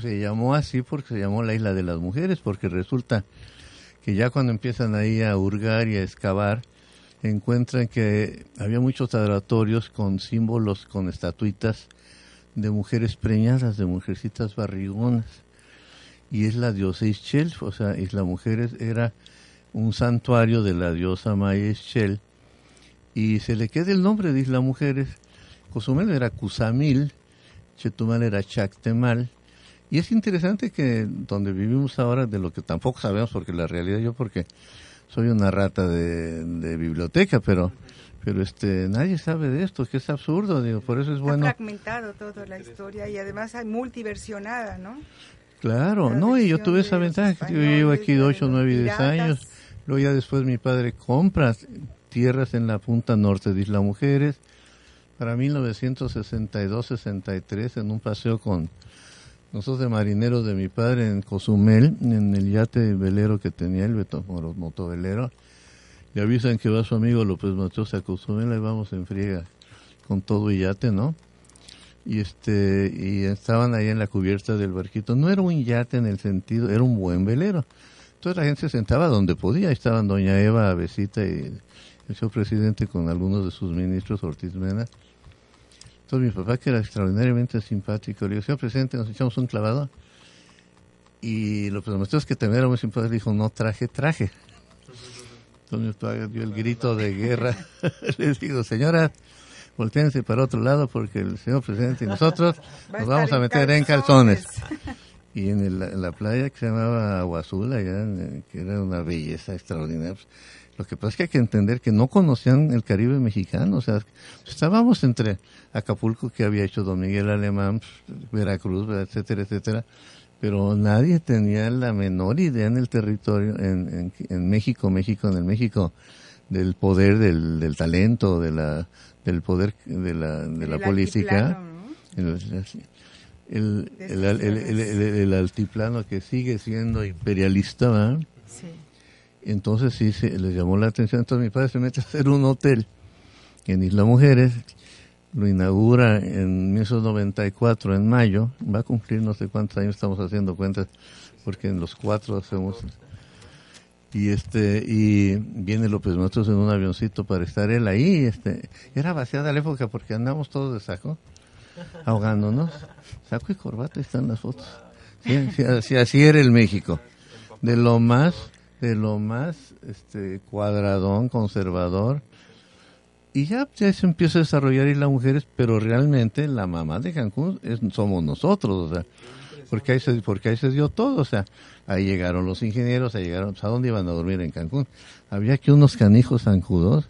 se llamó así porque se llamó la Isla de las Mujeres, porque resulta que ya cuando empiezan ahí a hurgar y a excavar, encuentran que había muchos adoratorios con símbolos, con estatuitas de mujeres preñadas, de mujercitas barrigonas. Y es la diosa Ischel, o sea, y la mujer era un santuario de la diosa Maya Ischel. Y se le queda el nombre de Isla Mujeres. Cozumel era Cusamil, Chetumal era Chactemal. Y es interesante que donde vivimos ahora, de lo que tampoco sabemos, porque la realidad yo, porque soy una rata de, de biblioteca, pero pero este nadie sabe de esto, que es absurdo, digo, por eso es Está bueno. fragmentado toda la historia y además hay multiversionada, ¿no? Claro, la no, y yo tuve esa ventaja, que yo llevo aquí de españoles, 8, de los 9 y 10 piratas. años. Luego ya después mi padre compra tierras en la punta norte de Isla Mujeres. Para 1962-63, en un paseo con nosotros de marineros de mi padre en Cozumel, en el yate velero que tenía el motovelero, le avisan que va su amigo López Mateos a Cozumel, ahí vamos en friega con todo y yate, ¿no? y este y estaban ahí en la cubierta del barquito. No era un yate en el sentido, era un buen velero. Entonces la gente se sentaba donde podía. Ahí estaban doña Eva Avesita y el señor presidente con algunos de sus ministros, Ortiz Mena. Mi papá, que era extraordinariamente simpático, le dijo, señor presidente, nos echamos un clavado. Y lo que es que también era muy simpático, le dijo, no traje, traje. Entonces mi papá dio el grito de guerra. Les digo, señora, volteense para otro lado porque el señor presidente y nosotros Va nos vamos a meter en calzones. calzones. Y en, el- en la playa que se llamaba Agua Azul, allá, en- que era una belleza extraordinaria. Lo que pasa es que hay que entender que no conocían el Caribe mexicano. O sea, estábamos entre Acapulco, que había hecho Don Miguel Alemán, Veracruz, etcétera, etcétera. Pero nadie tenía la menor idea en el territorio, en, en, en México, México, en el México, del poder, del, del talento, de la, del poder de la, de la política. el altiplano que sigue siendo imperialista, ¿verdad? Entonces sí se les llamó la atención. Entonces mi padre se mete a hacer un hotel en Isla Mujeres, lo inaugura en 1994, en mayo, va a cumplir no sé cuántos años estamos haciendo cuentas, porque en los cuatro hacemos... Y este y viene López Matos en un avioncito para estar él ahí. Este, era vaciada la época porque andamos todos de saco, ahogándonos. Saco y corbata, están las fotos. Sí, sí, así, así era el México. De lo más, de lo más este, cuadradón, conservador. Y ya, ya se empieza a desarrollar y las mujeres, pero realmente la mamá de Cancún es, somos nosotros, o sea, porque ahí, se, porque ahí se dio todo, o sea, ahí llegaron los ingenieros, ahí llegaron, pues, ¿a dónde iban a dormir en Cancún? Había aquí unos canijos zancudos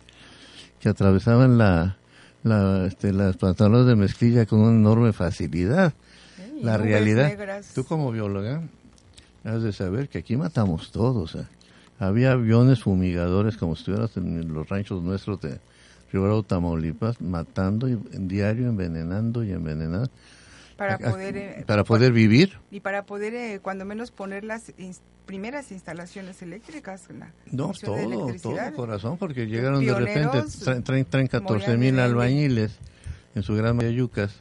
que atravesaban la, la, este, las pantalones de mezclilla con una enorme facilidad. La realidad, negras. tú como bióloga, has de saber que aquí matamos todos, o sea, había aviones fumigadores como si estuvieras en los ranchos nuestros de Río Bravo, Tamaulipas, matando y, en diario, envenenando y envenenando. Para poder, eh, para poder vivir. Y para poder, eh, cuando menos, poner las ins- primeras instalaciones eléctricas. La No, todo, todo, corazón, porque llegaron de repente, traen, traen, traen 14 morían de mil albañiles en su gran mayoría yucas.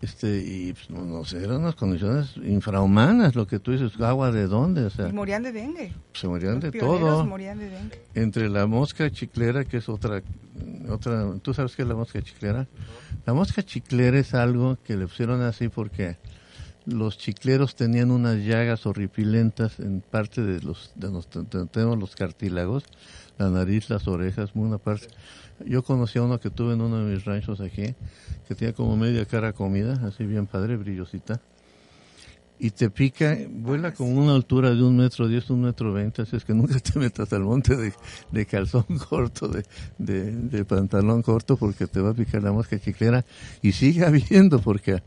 Este, y pues, no, no sé, eran unas condiciones infrahumanas, lo que tú dices, agua de dónde, o sea, Y morían de dengue. se morían de todo. morían de dengue. Entre la mosca chiclera, que es otra, otra, ¿tú sabes qué es la mosca chiclera? La mosca chiclera es algo que le pusieron así porque los chicleros tenían unas llagas horripilentas en parte de los, de los tenemos los cartílagos, la nariz, las orejas, una parte. Yo conocí a uno que tuve en uno de mis ranchos aquí, que tenía como media cara comida, así bien padre, brillosita. Y te pica, vuela con una altura de un metro diez, un metro veinte, así es que nunca te metas al monte de, de calzón corto, de, de, de pantalón corto, porque te va a picar la mosca chiclera. Y sigue habiendo, porque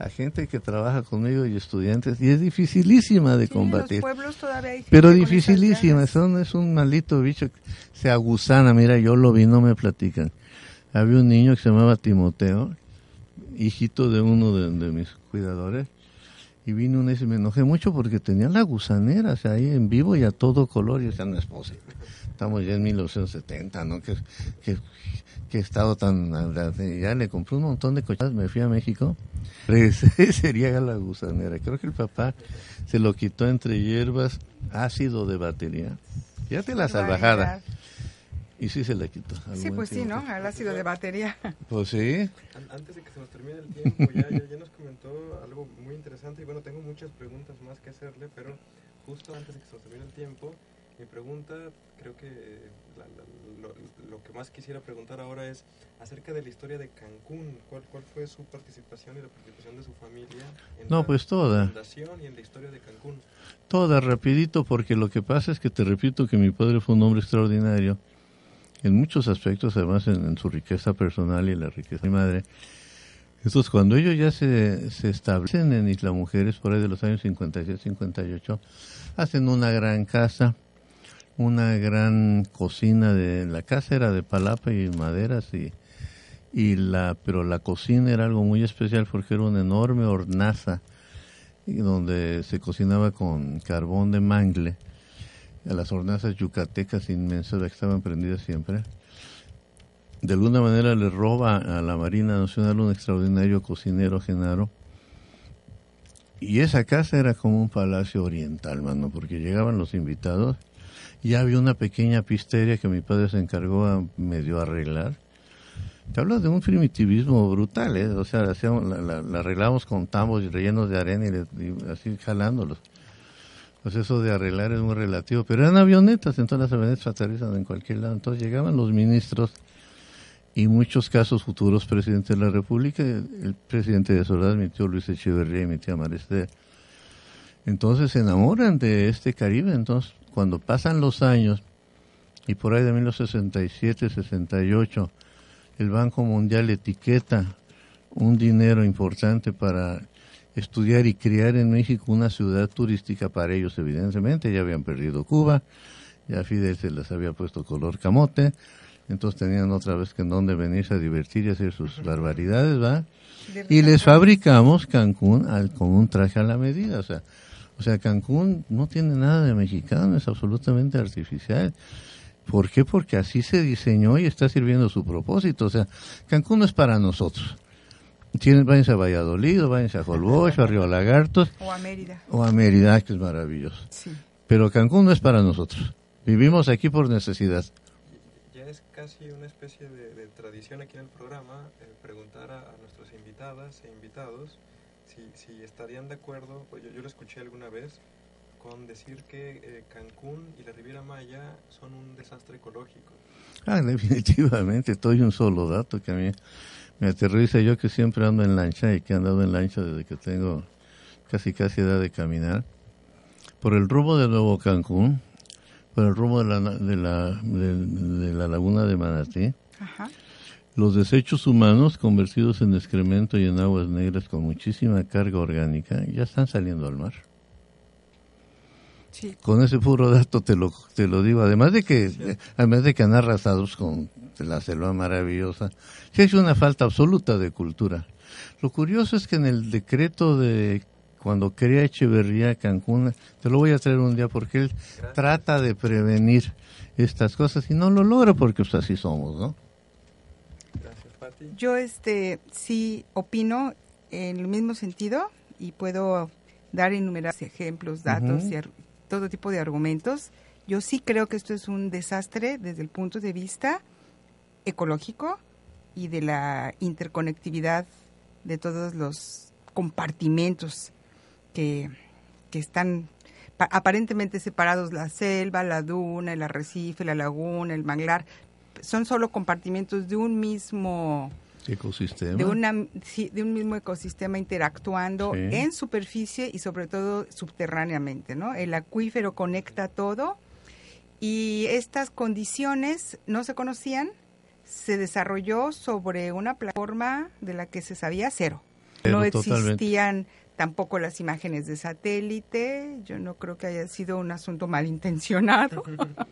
a, gente que trabaja conmigo y estudiantes, y es dificilísima de Sí, en los combatir. pueblos todavía hay gente Pero dificilísima, son, es un maldito bicho, que se agusana, mira, yo lo vi, no me platican. Había un niño que se llamaba Timoteo, hijito de uno de, de mis cuidadores, y vino una y me enojé mucho porque tenía la gusanera, o sea, ahí en vivo y a todo color, y o sea, no es posible. Estamos ya en 1970, ¿no? Que, que, que he estado tan... Ya le compré un montón de cochadas, me fui a México, regresé, sería la gusanera. Creo que el papá se lo quitó entre hierbas, ácido de batería. Fíjate la salvajada. Y sí se la quitó. Sí, pues sí. ¿no? Al ácido de batería. Pues sí. An- Antes de que se nos termine el tiempo, ya, ya, ya nos comentó algo muy interesante y bueno, tengo muchas preguntas más que hacerle, pero justo antes de que se nos termine el tiempo, mi pregunta, creo que eh, la- la- lo, lo que más quisiera preguntar ahora es acerca de la historia de Cancún. ¿Cuál, cuál fue su participación y la participación de su familia en No, la pues toda. fundación y en la historia de Cancún? Toda rapidito, porque lo que pasa es que te repito que mi padre fue un hombre extraordinario en muchos aspectos, además en, en su riqueza personal y la riqueza de mi madre. Entonces, cuando ellos ya se, se establecen en Isla Mujeres, por ahí de los años 57-58, hacen una gran casa, una gran cocina de la casa era de palapa y maderas y y la pero la cocina era algo muy especial porque era una enorme hornaza donde se cocinaba con carbón de mangle a las hornazas yucatecas inmensas que estaban prendidas siempre de alguna manera le roba a la Marina Nacional un extraordinario cocinero Genaro y esa casa era como un palacio oriental, mano, porque llegaban los invitados y había una pequeña pisteria que mi padre se encargó a medio arreglar. Te hablo de un primitivismo brutal, ¿eh? O sea, la, la- la arreglamos con tambos rellenos de arena y, le- y así jalándolos. Pues eso de arreglar es muy relativo. Pero eran avionetas, entonces las avionetas aterrizan en cualquier lado. Entonces llegaban los ministros y muchos casos futuros presidentes de la República, el presidente de Soledad, mi tío Luis Echeverría y mi tía Maristé. Entonces se enamoran de este Caribe. Entonces, cuando pasan los años, y por ahí de 1967, 68, el Banco Mundial etiqueta un dinero importante para estudiar y crear en México una ciudad turística para ellos, evidentemente. Ya habían perdido Cuba, ya Fidel se les había puesto color camote, entonces tenían otra vez que en dónde venirse a divertir y hacer sus barbaridades, ¿va? Y les fabricamos Cancún al, con un traje a la medida, o sea, o sea, Cancún no tiene nada de mexicano, es absolutamente artificial. ¿Por qué? Porque así se diseñó y está sirviendo su propósito. O sea, Cancún no es para nosotros. Tienen, váyanse a Valladolid, o váyanse a Holbox, a Río Lagartos, O a Mérida. o a Mérida, que es maravilloso. Sí. Pero Cancún no es para nosotros. Vivimos aquí por necesidad. Ya es casi una especie de, de tradición aquí en el programa eh, preguntar a, a nuestras invitadas e invitados si, si estarían de acuerdo, pues yo, yo lo escuché alguna vez, con decir que eh, Cancún y la Riviera Maya son un desastre ecológico. Ah, definitivamente, estoy un solo dato que a mí me aterriza. Yo que siempre ando en lancha y que he andado en lancha desde que tengo casi casi edad de caminar. Por el rumbo de Nuevo Cancún, por el rumbo de la, de la, de, de la laguna de Manatí, Ajá. los desechos humanos convertidos en excremento y en aguas negras con muchísima carga orgánica ya están saliendo al mar. Sí. Con ese puro dato te lo, te lo digo. Además de que, además de que han arrasados con la selva maravillosa, sí es una falta absoluta de cultura. Lo curioso es que en el decreto de cuando crea Echeverría Cancún, te lo voy a traer un día porque él trata de prevenir estas cosas y no lo logra porque pues así somos, ¿no? Gracias, Pati. Yo este sí opino en el mismo sentido y puedo dar innumerables ejemplos, datos y ar- todo tipo de argumentos. Yo sí creo que esto es un desastre desde el punto de vista ecológico y de la interconectividad de todos los compartimentos que, que están pa- aparentemente separados, la selva, la duna, el arrecife, la laguna, el manglar, son solo compartimentos de un mismo Ecosistema. de una sí, de un mismo ecosistema interactuando Sí. en superficie y sobre todo subterráneamente, ¿no? El acuífero conecta todo y estas condiciones no se conocían, se desarrolló sobre una plataforma de la que se sabía cero. Cero, no totalmente. existían tampoco las imágenes de satélite, yo no creo que haya sido un asunto malintencionado.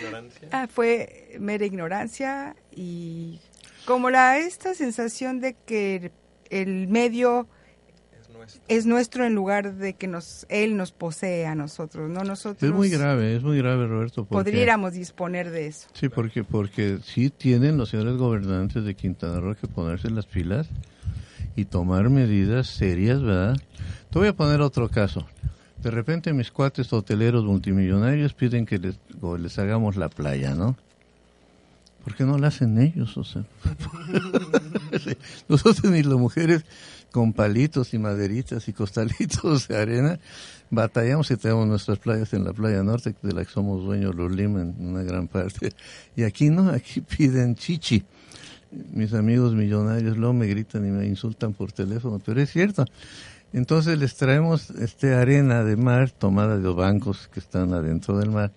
Ignorancia. Ah, fue mera ignorancia y como la esta sensación de que el medio Es nuestro. es nuestro en lugar de que nos él nos posee a nosotros, no nosotros Es muy grave, es muy grave, Roberto. Porque, podríamos disponer de eso. Sí, porque, porque sí tienen los señores gobernantes de Quintana Roo que ponerse las pilas y tomar medidas serias, ¿verdad? Te voy a poner otro caso. De repente mis cuates hoteleros multimillonarios piden que les, les hagamos la playa, ¿no? ¿Por qué no la hacen ellos? O sea, nosotros ni las mujeres con palitos y maderitas y costalitos de arena batallamos y tenemos nuestras playas en la playa norte, de la que somos dueños los Lima en una gran parte. Y aquí no, aquí piden chichi. Mis amigos millonarios luego me gritan y me insultan por teléfono, pero es cierto. Entonces les traemos este arena de mar tomada de los bancos que están adentro del mar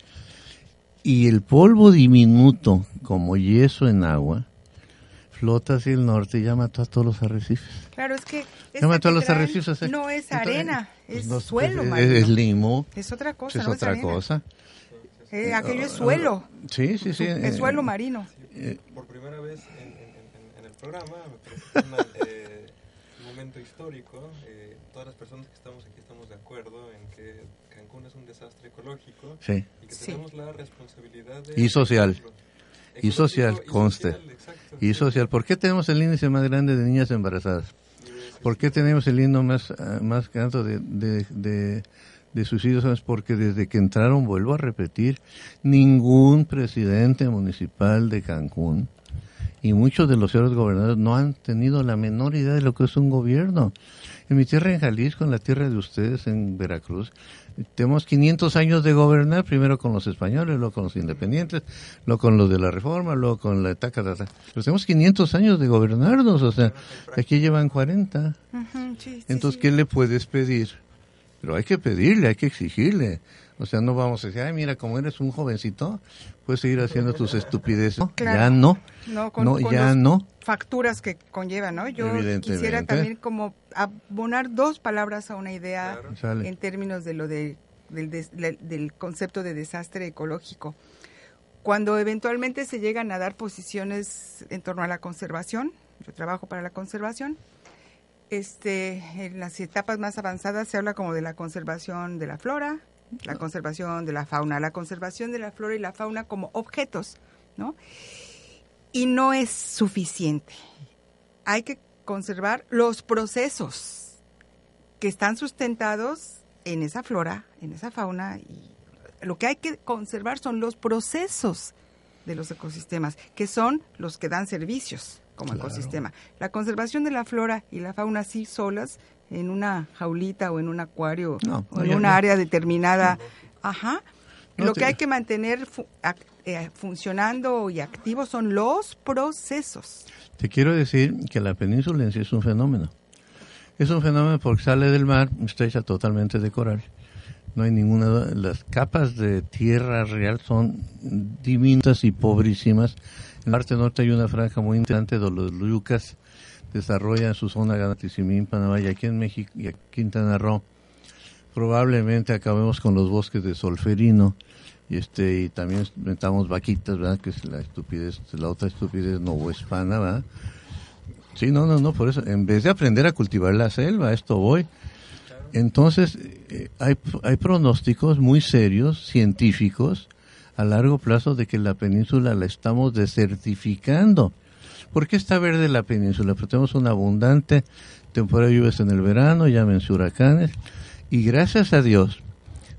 y el polvo diminuto como yeso en agua flota hacia el norte y ya mató a todos los arrecifes. Claro, es que Ya mató a los arrecifes. ¿eh? no es arena, pues es no, suelo es, marino. es limo. Es otra cosa, es no otra arena. cosa. Eh, aquello es Ah, suelo. Sí, sí, sí. Es eh, suelo marino. eh, Por primera vez en, en- en- en el programa, me parece una, eh, un momento histórico. eh, todas las personas que estamos aquí estamos de acuerdo en que Cancún es un desastre ecológico Sí. y que Sí. tenemos la responsabilidad de... Y social. Y social, Ecológico y conste. social, exacto, Y sí. social. ¿Por qué tenemos el índice más grande de niñas embarazadas? ¿Por qué tenemos el índice más, ah, más alto de, de, de, de suicidios? Es porque desde que entraron, vuelvo a repetir, ningún presidente municipal de Cancún y muchos de los señores gobernadores no han tenido la menor idea de lo que es un gobierno. En mi tierra, en Jalisco, en la tierra de ustedes, en Veracruz, tenemos 500 años de gobernar, primero con los españoles, luego con los independientes, luego con los de la reforma, luego con la taca, taca. Pero tenemos 500 años de gobernarnos, o sea, aquí llevan 40. Ujú, sí, sí, Entonces. ¿qué le puedes pedir? Pero hay que pedirle, hay que exigirle. O sea, no vamos a decir, ay, mira, como eres un jovencito, puedes seguir haciendo tus estupideces. No, Claro. Ya no. No, con, no, con ya no. facturas que conlleva, ¿no? Yo quisiera también como abonar dos palabras a una idea en términos de lo de, del, des- le- del concepto de desastre ecológico. Cuando eventualmente se llegan a dar posiciones en torno a la conservación, yo trabajo para la conservación, este, en las etapas más avanzadas se habla como de la conservación de la flora, la conservación de la fauna, la conservación de la flora y la fauna como objetos, ¿no? Y no es suficiente. Hay que conservar los procesos que están sustentados en esa flora, en esa fauna y lo que hay que conservar son los procesos de los ecosistemas, que son los que dan servicios como ecosistema. La conservación de la flora y la fauna sí solas en una jaulita o en un acuario No, o en una no. área determinada. Ajá. Lo que hay que mantener fu- eh, funcionando y activos son los procesos. Te quiero decir que la península en sí es un fenómeno. Es un fenómeno porque sale del mar, está hecha totalmente de coral. No hay ninguna. Las capas de tierra real son diminutas y pobrísimas. En la parte norte hay una franja muy interesante donde los yucas desarrollan su zona Ganaticimín, Panamá y aquí en México y aquí en Quintana. Probablemente acabemos con los bosques de solferino y este y también metamos vaquitas, ¿verdad? Que es la estupidez, la otra estupidez novohispana, ¿verdad? Sí, no, no, no, por eso, en vez de aprender a cultivar la selva, esto voy. Entonces, eh, hay, hay pronósticos muy serios, científicos, a largo plazo de que la península la estamos desertificando. ¿Por qué está verde la península? Porque tenemos una abundante temporada de lluvias en el verano, llámense huracanes, y gracias a Dios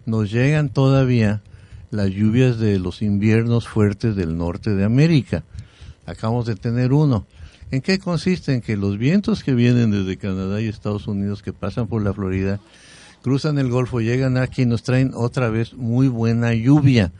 nos llegan todavía las lluvias de los inviernos fuertes del norte de América. Acabamos de tener uno. ¿En qué consiste? En que los vientos que vienen desde Canadá y Estados Unidos, que pasan por la Florida, cruzan el Golfo, llegan aquí y nos traen otra vez muy buena lluvia.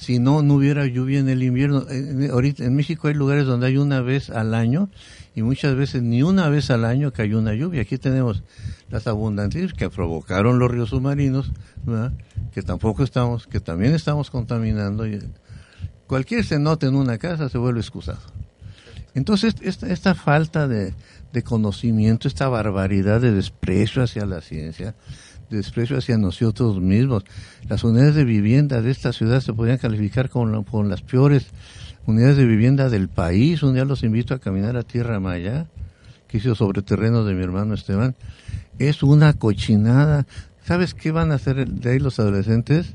Si no, no hubiera lluvia en el invierno. En, en- ahorita en México hay lugares donde hay una vez al año y muchas veces ni una vez al año cayó una lluvia. Aquí tenemos las abundantes que provocaron los ríos submarinos, ¿verdad? que tampoco estamos, que también estamos contaminando. Y cualquier cenote en una casa se vuelve excusado. Entonces, esta, esta falta de, de conocimiento, esta barbaridad de desprecio hacia la ciencia, desprecio hacia nosotros mismos, las unidades de vivienda de esta ciudad se podrían calificar la- como las peores unidades de vivienda del país. Un día los invito a caminar a Tierra Maya, que hizo sobre terreno de mi hermano Esteban. Es una cochinada. ¿Sabes qué van a hacer de ahí los adolescentes?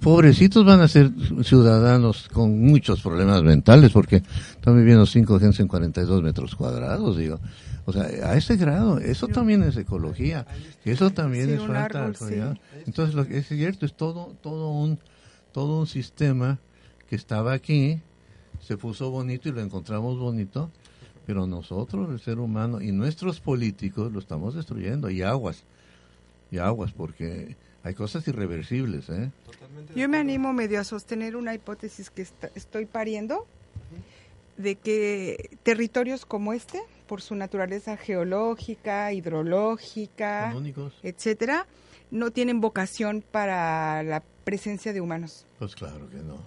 pobrecitos van a ser ciudadanos con muchos problemas mentales porque están viviendo cinco gente en 42 metros cuadrados, digo. O sea, a ese grado, eso también es ecología, eso también Sí, es falta árbol, de autoridad. sí. Entonces, lo que es cierto, es todo, todo un, todo un sistema que estaba aquí, se puso bonito y lo encontramos bonito, pero nosotros, el ser humano y nuestros políticos lo estamos destruyendo y aguas, y aguas, porque hay cosas irreversibles, ¿eh? Yo me animo medio a sostener una hipótesis que está- estoy pariendo, de que territorios como este, por su naturaleza geológica, hidrológica, etcétera, no tienen vocación para la presencia de humanos, Pues claro que no.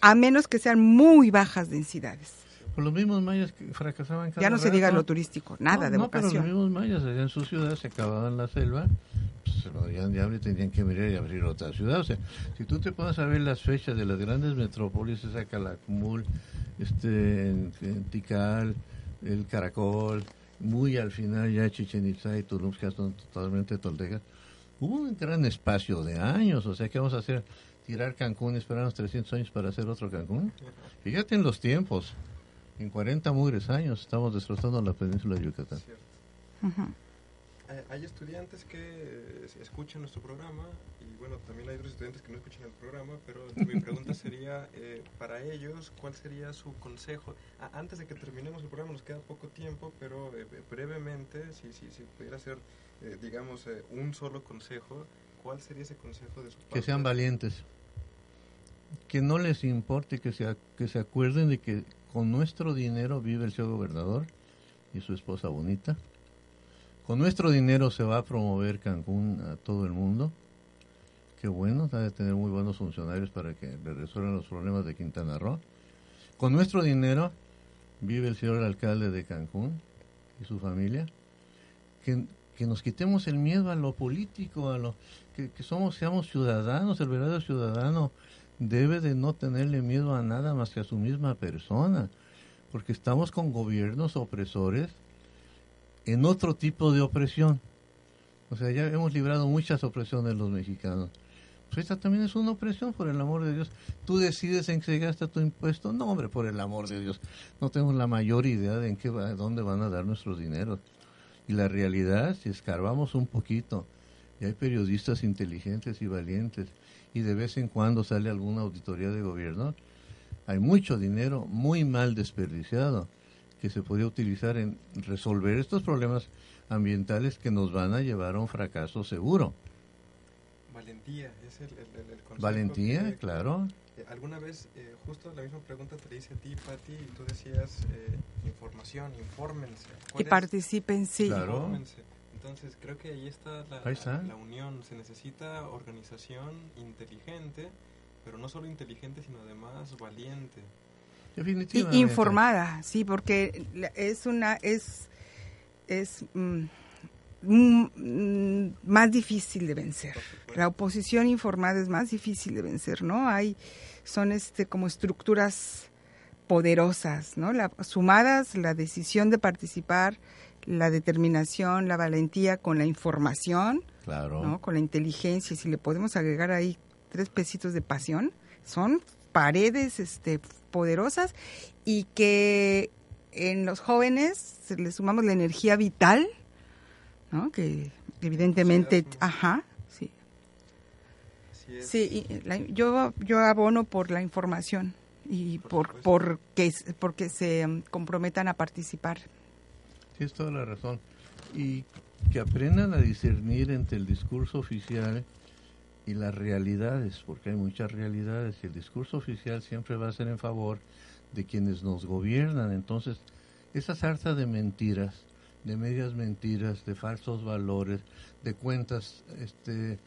a menos que sean muy bajas densidades. Por los mismos mayas que fracasaban cada Ya no se diga rato. lo turístico, nada No, de no, pero los vocación. mismos mayas en su ciudad se acababan la selva, pues, se lo habían de tenían que venir y abrir otra ciudad. O sea, si tú te pones a ver las fechas de las grandes metrópolis, esa Calakmul, este, en, en Tikal, el Caracol, muy al final ya Chichen Itza y Tulum, que son totalmente toltecas, hubo un gran espacio de años. O sea, ¿qué vamos a hacer? ¿Tirar Cancún esperarnos 300 años para hacer otro Cancún? Fíjate en los tiempos. En 40 mugres años estamos destrozando la península de Yucatán. Eh, Hay estudiantes que eh, escuchan nuestro programa y bueno, también hay otros estudiantes que no escuchan el programa, pero mi pregunta sería, eh, para ellos, ¿cuál sería su consejo? Ah, antes de que terminemos el programa, nos queda poco tiempo, pero eh, brevemente, si, si, si pudiera ser, eh, digamos, eh, un solo consejo, ¿cuál sería ese consejo de su parte? Que sean valientes. Que no les importe, que se, que se acuerden de que con nuestro dinero vive el señor gobernador y su esposa bonita. Con nuestro dinero se va a promover Cancún a todo el mundo. Qué bueno, ha de tener muy buenos funcionarios para que le resuelvan los problemas de Quintana Roo. Con nuestro dinero vive el señor alcalde de Cancún y su familia. Que, que nos quitemos el miedo a lo político, a lo que, que somos seamos ciudadanos. El verdadero ciudadano debe de no tenerle miedo a nada más que a su misma persona, porque estamos con gobiernos opresores en otro tipo de opresión. O sea, ya hemos librado muchas opresiones los mexicanos. Pues esta también es una opresión, por el amor de Dios. Tú decides en qué gasta tu impuesto. No, hombre, por el amor de Dios. No tenemos la mayor idea de qué va, dónde van a dar nuestros dineros. Y la realidad, si escarbamos un poquito, y hay periodistas inteligentes y valientes, y de vez en cuando sale alguna auditoría de gobierno, hay mucho dinero muy mal desperdiciado que se podría utilizar en resolver estos problemas ambientales que nos van a llevar a un fracaso seguro. Valentía, es el, el, consejo Valentía, que- claro. Eh, alguna vez, eh, justo la misma pregunta te la hice a ti, Pati, y tú decías eh, información, infórmense. Y participen, sí. Claro. Infórmense. Entonces, creo que ahí está la, Ahí está. la unión. Se necesita organización inteligente, pero no solo inteligente, sino además valiente. Definitivamente. informada, sí, porque es una es es mm, mm, mm, más difícil de vencer. La oposición informada es más difícil de vencer, ¿no? Hay son este como estructuras poderosas, ¿no? La, sumadas la decisión de participar, la determinación, la valentía con la información, Claro. ¿no? Con la inteligencia, y si le podemos agregar ahí tres pesitos de pasión, son paredes este, poderosas y que en los jóvenes se le sumamos la energía vital, ¿no? Que evidentemente, ajá, sí. Así es. Sí, y la- yo, yo abono por la información y por, por que, porque se mm, comprometan a participar. Tienes toda la razón. Y que aprendan a discernir entre el discurso oficial y las realidades, porque hay muchas realidades y el discurso oficial siempre va a ser en favor de quienes nos gobiernan. Entonces, esa sarta de mentiras, de medias mentiras, de falsos valores, de cuentas este,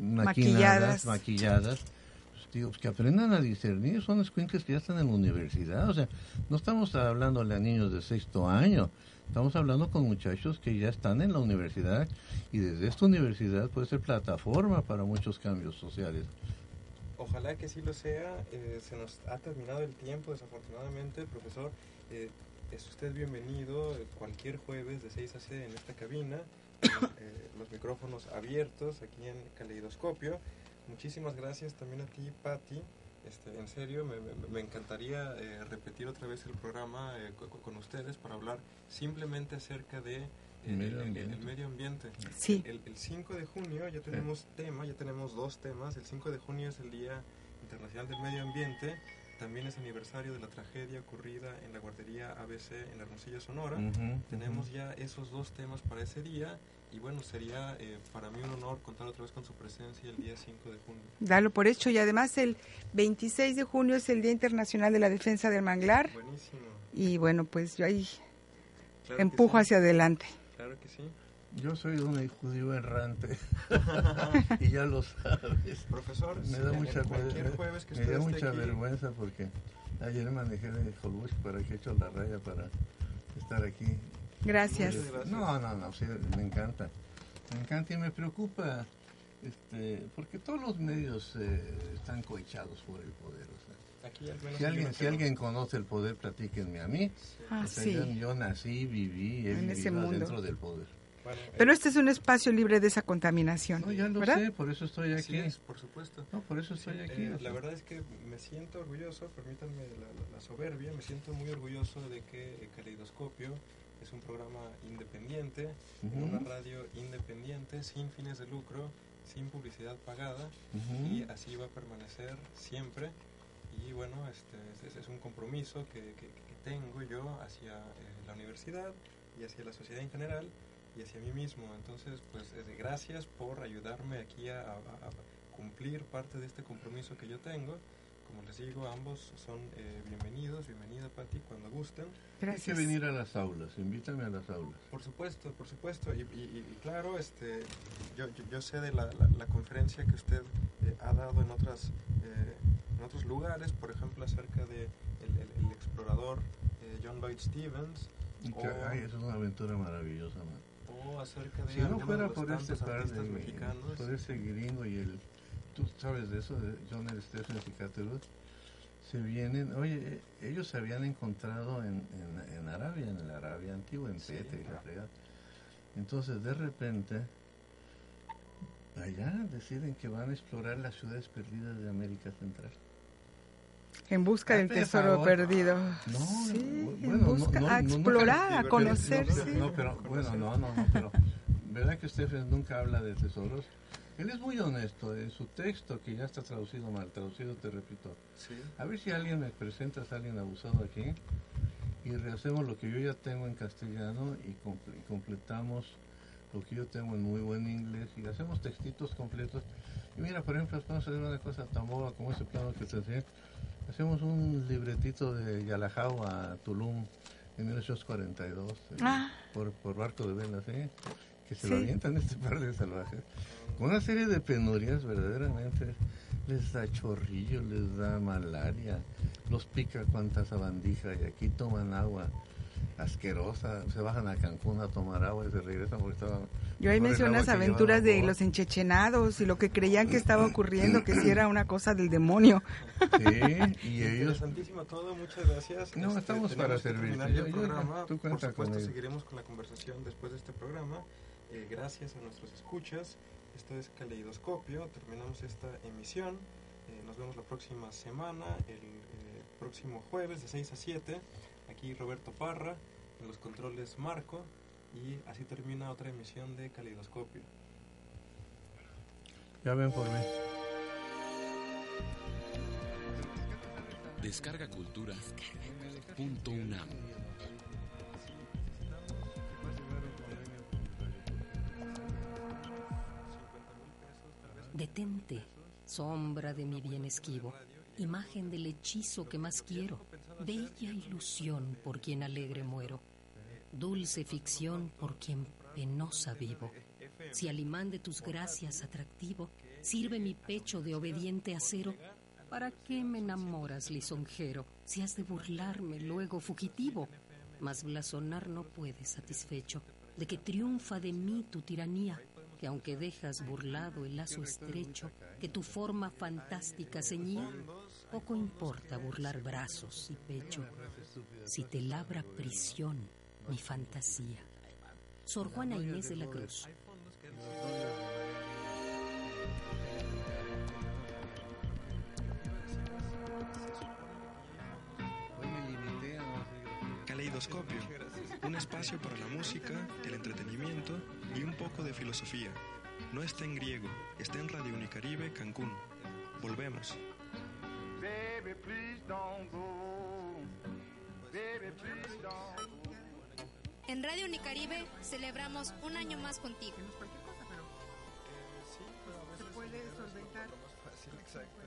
Maquilladas. maquilladas, pues, pues, que aprendan a discernir, son escuincles que ya están en la universidad, o sea, no estamos hablándole a niños de sexto año, estamos hablando con muchachos que ya están en la universidad y desde esta universidad puede ser plataforma para muchos cambios sociales. Ojalá que sí lo sea. Eh, se nos ha terminado el tiempo, desafortunadamente. Profesor, eh, es usted bienvenido eh, cualquier jueves de 6 a 6 en esta cabina. eh, los micrófonos abiertos aquí en Caleidoscopio. Muchísimas gracias también a ti, Patti. Este, en serio, me, me- me encantaría eh, repetir otra vez el programa eh, co- con ustedes para hablar simplemente acerca de eh, El medio el- el- ambiente. el medio ambiente. Sí. El, el 5 de junio ya tenemos tema, ya tenemos dos temas. El 5 de junio es el Día Internacional del Medio Ambiente. también es aniversario de la tragedia ocurrida en la guardería ABC en Hermosillo, Sonora. Ujú, Tenemos ya esos dos temas para ese día y bueno, sería eh, para mí un honor contar otra vez con su presencia el día 5 de junio. Dalo por hecho. Y además el 26 de junio es el Día Internacional de la Defensa del Manglar. Buenísimo. Y bueno, pues yo ahí Claro empujo sí. hacia adelante. Claro que sí. Yo soy un judío errante y ya lo sabes. Profesor, me da mucha, en cualquier me- jueves que me usted da esté mucha aquí. vergüenza porque ayer manejé de Holbush para que he hecho la raya para estar aquí. Gracias. No, no, no, sí, me encanta. Me encanta y me preocupa este, porque todos los medios eh, están cohechados por el poder. o sea. Aquí al menos si alguien, si alguien conoce el poder, platíquenme a mí. Ah, O sea, sí. yo, yo nací, viví, he En ese mundo. dentro del poder. Bueno, Pero eh, este es un espacio libre de esa contaminación. No, ya lo ¿verdad? sé, por eso estoy aquí. es, por supuesto. No, por eso estoy Sí, aquí. eh, la verdad es que me siento orgulloso, permítanme la, la- soberbia, me siento muy orgulloso de que eh, Caleidoscopio es un programa independiente, en una radio independiente, sin fines de lucro, sin publicidad pagada, y así va a permanecer siempre. Y bueno, este es, es un compromiso que, que- que tengo yo hacia eh, la universidad y hacia la sociedad en general y hacia mí mismo. Entonces, pues eh, gracias por ayudarme aquí a, a- a cumplir parte de este compromiso que yo tengo. Como les digo, ambos son eh, bienvenidos, bienvenida Patti, cuando gusten. Hay que venir a las aulas, invítame a las aulas. Por supuesto, por supuesto. Y, y- y claro, este, yo, yo, yo sé de la, la- la conferencia que usted eh, ha dado en otras eh, en otros lugares, por ejemplo, acerca de el, el- el explorador eh, John Lloyd Stevens. Y que, o- ay, eso es una aventura maravillosa, man. o acerca de Si no fuera de los por este tantos par artistas de mexicanos. por ese gringo y el, tú sabes de eso, de John L. Stephens y Catherwood, se vienen, oye, eh, ellos se habían encontrado en, en, en Arabia, en la Arabia antigua, en Sí. Petra y la fregada. Entonces, de repente, allá deciden que van a explorar las ciudades perdidas de América Central. En busca del Hazme tesoro favor. perdido. No, sí, bu- en bueno, no- busca, no- a no- nunca- explorar, a pero- conocer, no, sí. pero- no, pero, bueno, no, no, no, pero ¿verdad que Stephens nunca habla de tesoros? Él es muy honesto en su texto, que ya está traducido mal, traducido, te repito. Sí. A ver si alguien me presenta a alguien abusado aquí y rehacemos lo que yo ya tengo en castellano y, comple- y completamos lo que yo tengo en muy buen inglés y hacemos textitos completos. Y mira, por ejemplo, vamos a hacer una cosa tan boba como ese plano que te enseñé. Hacemos un libretito de Yalajao a Tulum en 1842 eh, Ah. por, por barco de velas, ¿eh? Que se Sí. lo avientan este par de salvajes. Con una serie de penurias verdaderamente. Les da chorrillo, les da malaria, los pica cuanta sabandija y aquí toman agua asquerosa. Se bajan a Cancún a tomar agua y se regresan porque estaba... Yo ahí agua las aventuras de los enchechenados y lo que creían que estaba ocurriendo, que si era una cosa del demonio. Sí, y ellos... Interesantísimo todo, muchas gracias. No, estamos tenemos para ya Yo- el yo- tú Por cuenta supuesto, con seguiremos con la conversación después de este programa. Eh, gracias a nuestros escuchas. Esto es Caleidoscopio. Terminamos esta emisión. Eh, nos vemos la próxima semana, el eh, próximo jueves de 6 a 7. Aquí Roberto Parra, en los controles Marco. Y así termina otra emisión de Caleidoscopio. Ya ven por mí. Descarga Cultura. Punto UNAM. Detente, sombra de mi bien esquivo, imagen del hechizo que más quiero, bella ilusión por quien alegre muero, dulce ficción por quien penosa vivo. Si al imán de tus gracias atractivo sirve mi pecho de obediente acero, ¿para qué me enamoras, lisonjero, si has de burlarme luego fugitivo? Mas blasonar no puedes satisfecho de que triunfa de mí tu tiranía, que aunque dejas burlado el lazo estrecho que tu forma fantástica ceñía, poco importa burlar brazos y pecho si te labra prisión mi fantasía. Sor Juana Inés de la Cruz. Caleidoscopio, un espacio para la música, el entretenimiento y un poco de filosofía. No está en griego, está en Radio Unicaribe Cancún. Volvemos. Baby, please don't go. Baby, please don't go. En Radio Unicaribe celebramos un año más contigo. Cualquier cosa, pero... Eh, sí, pero a veces... Se puede solventar. Fácil, exacto.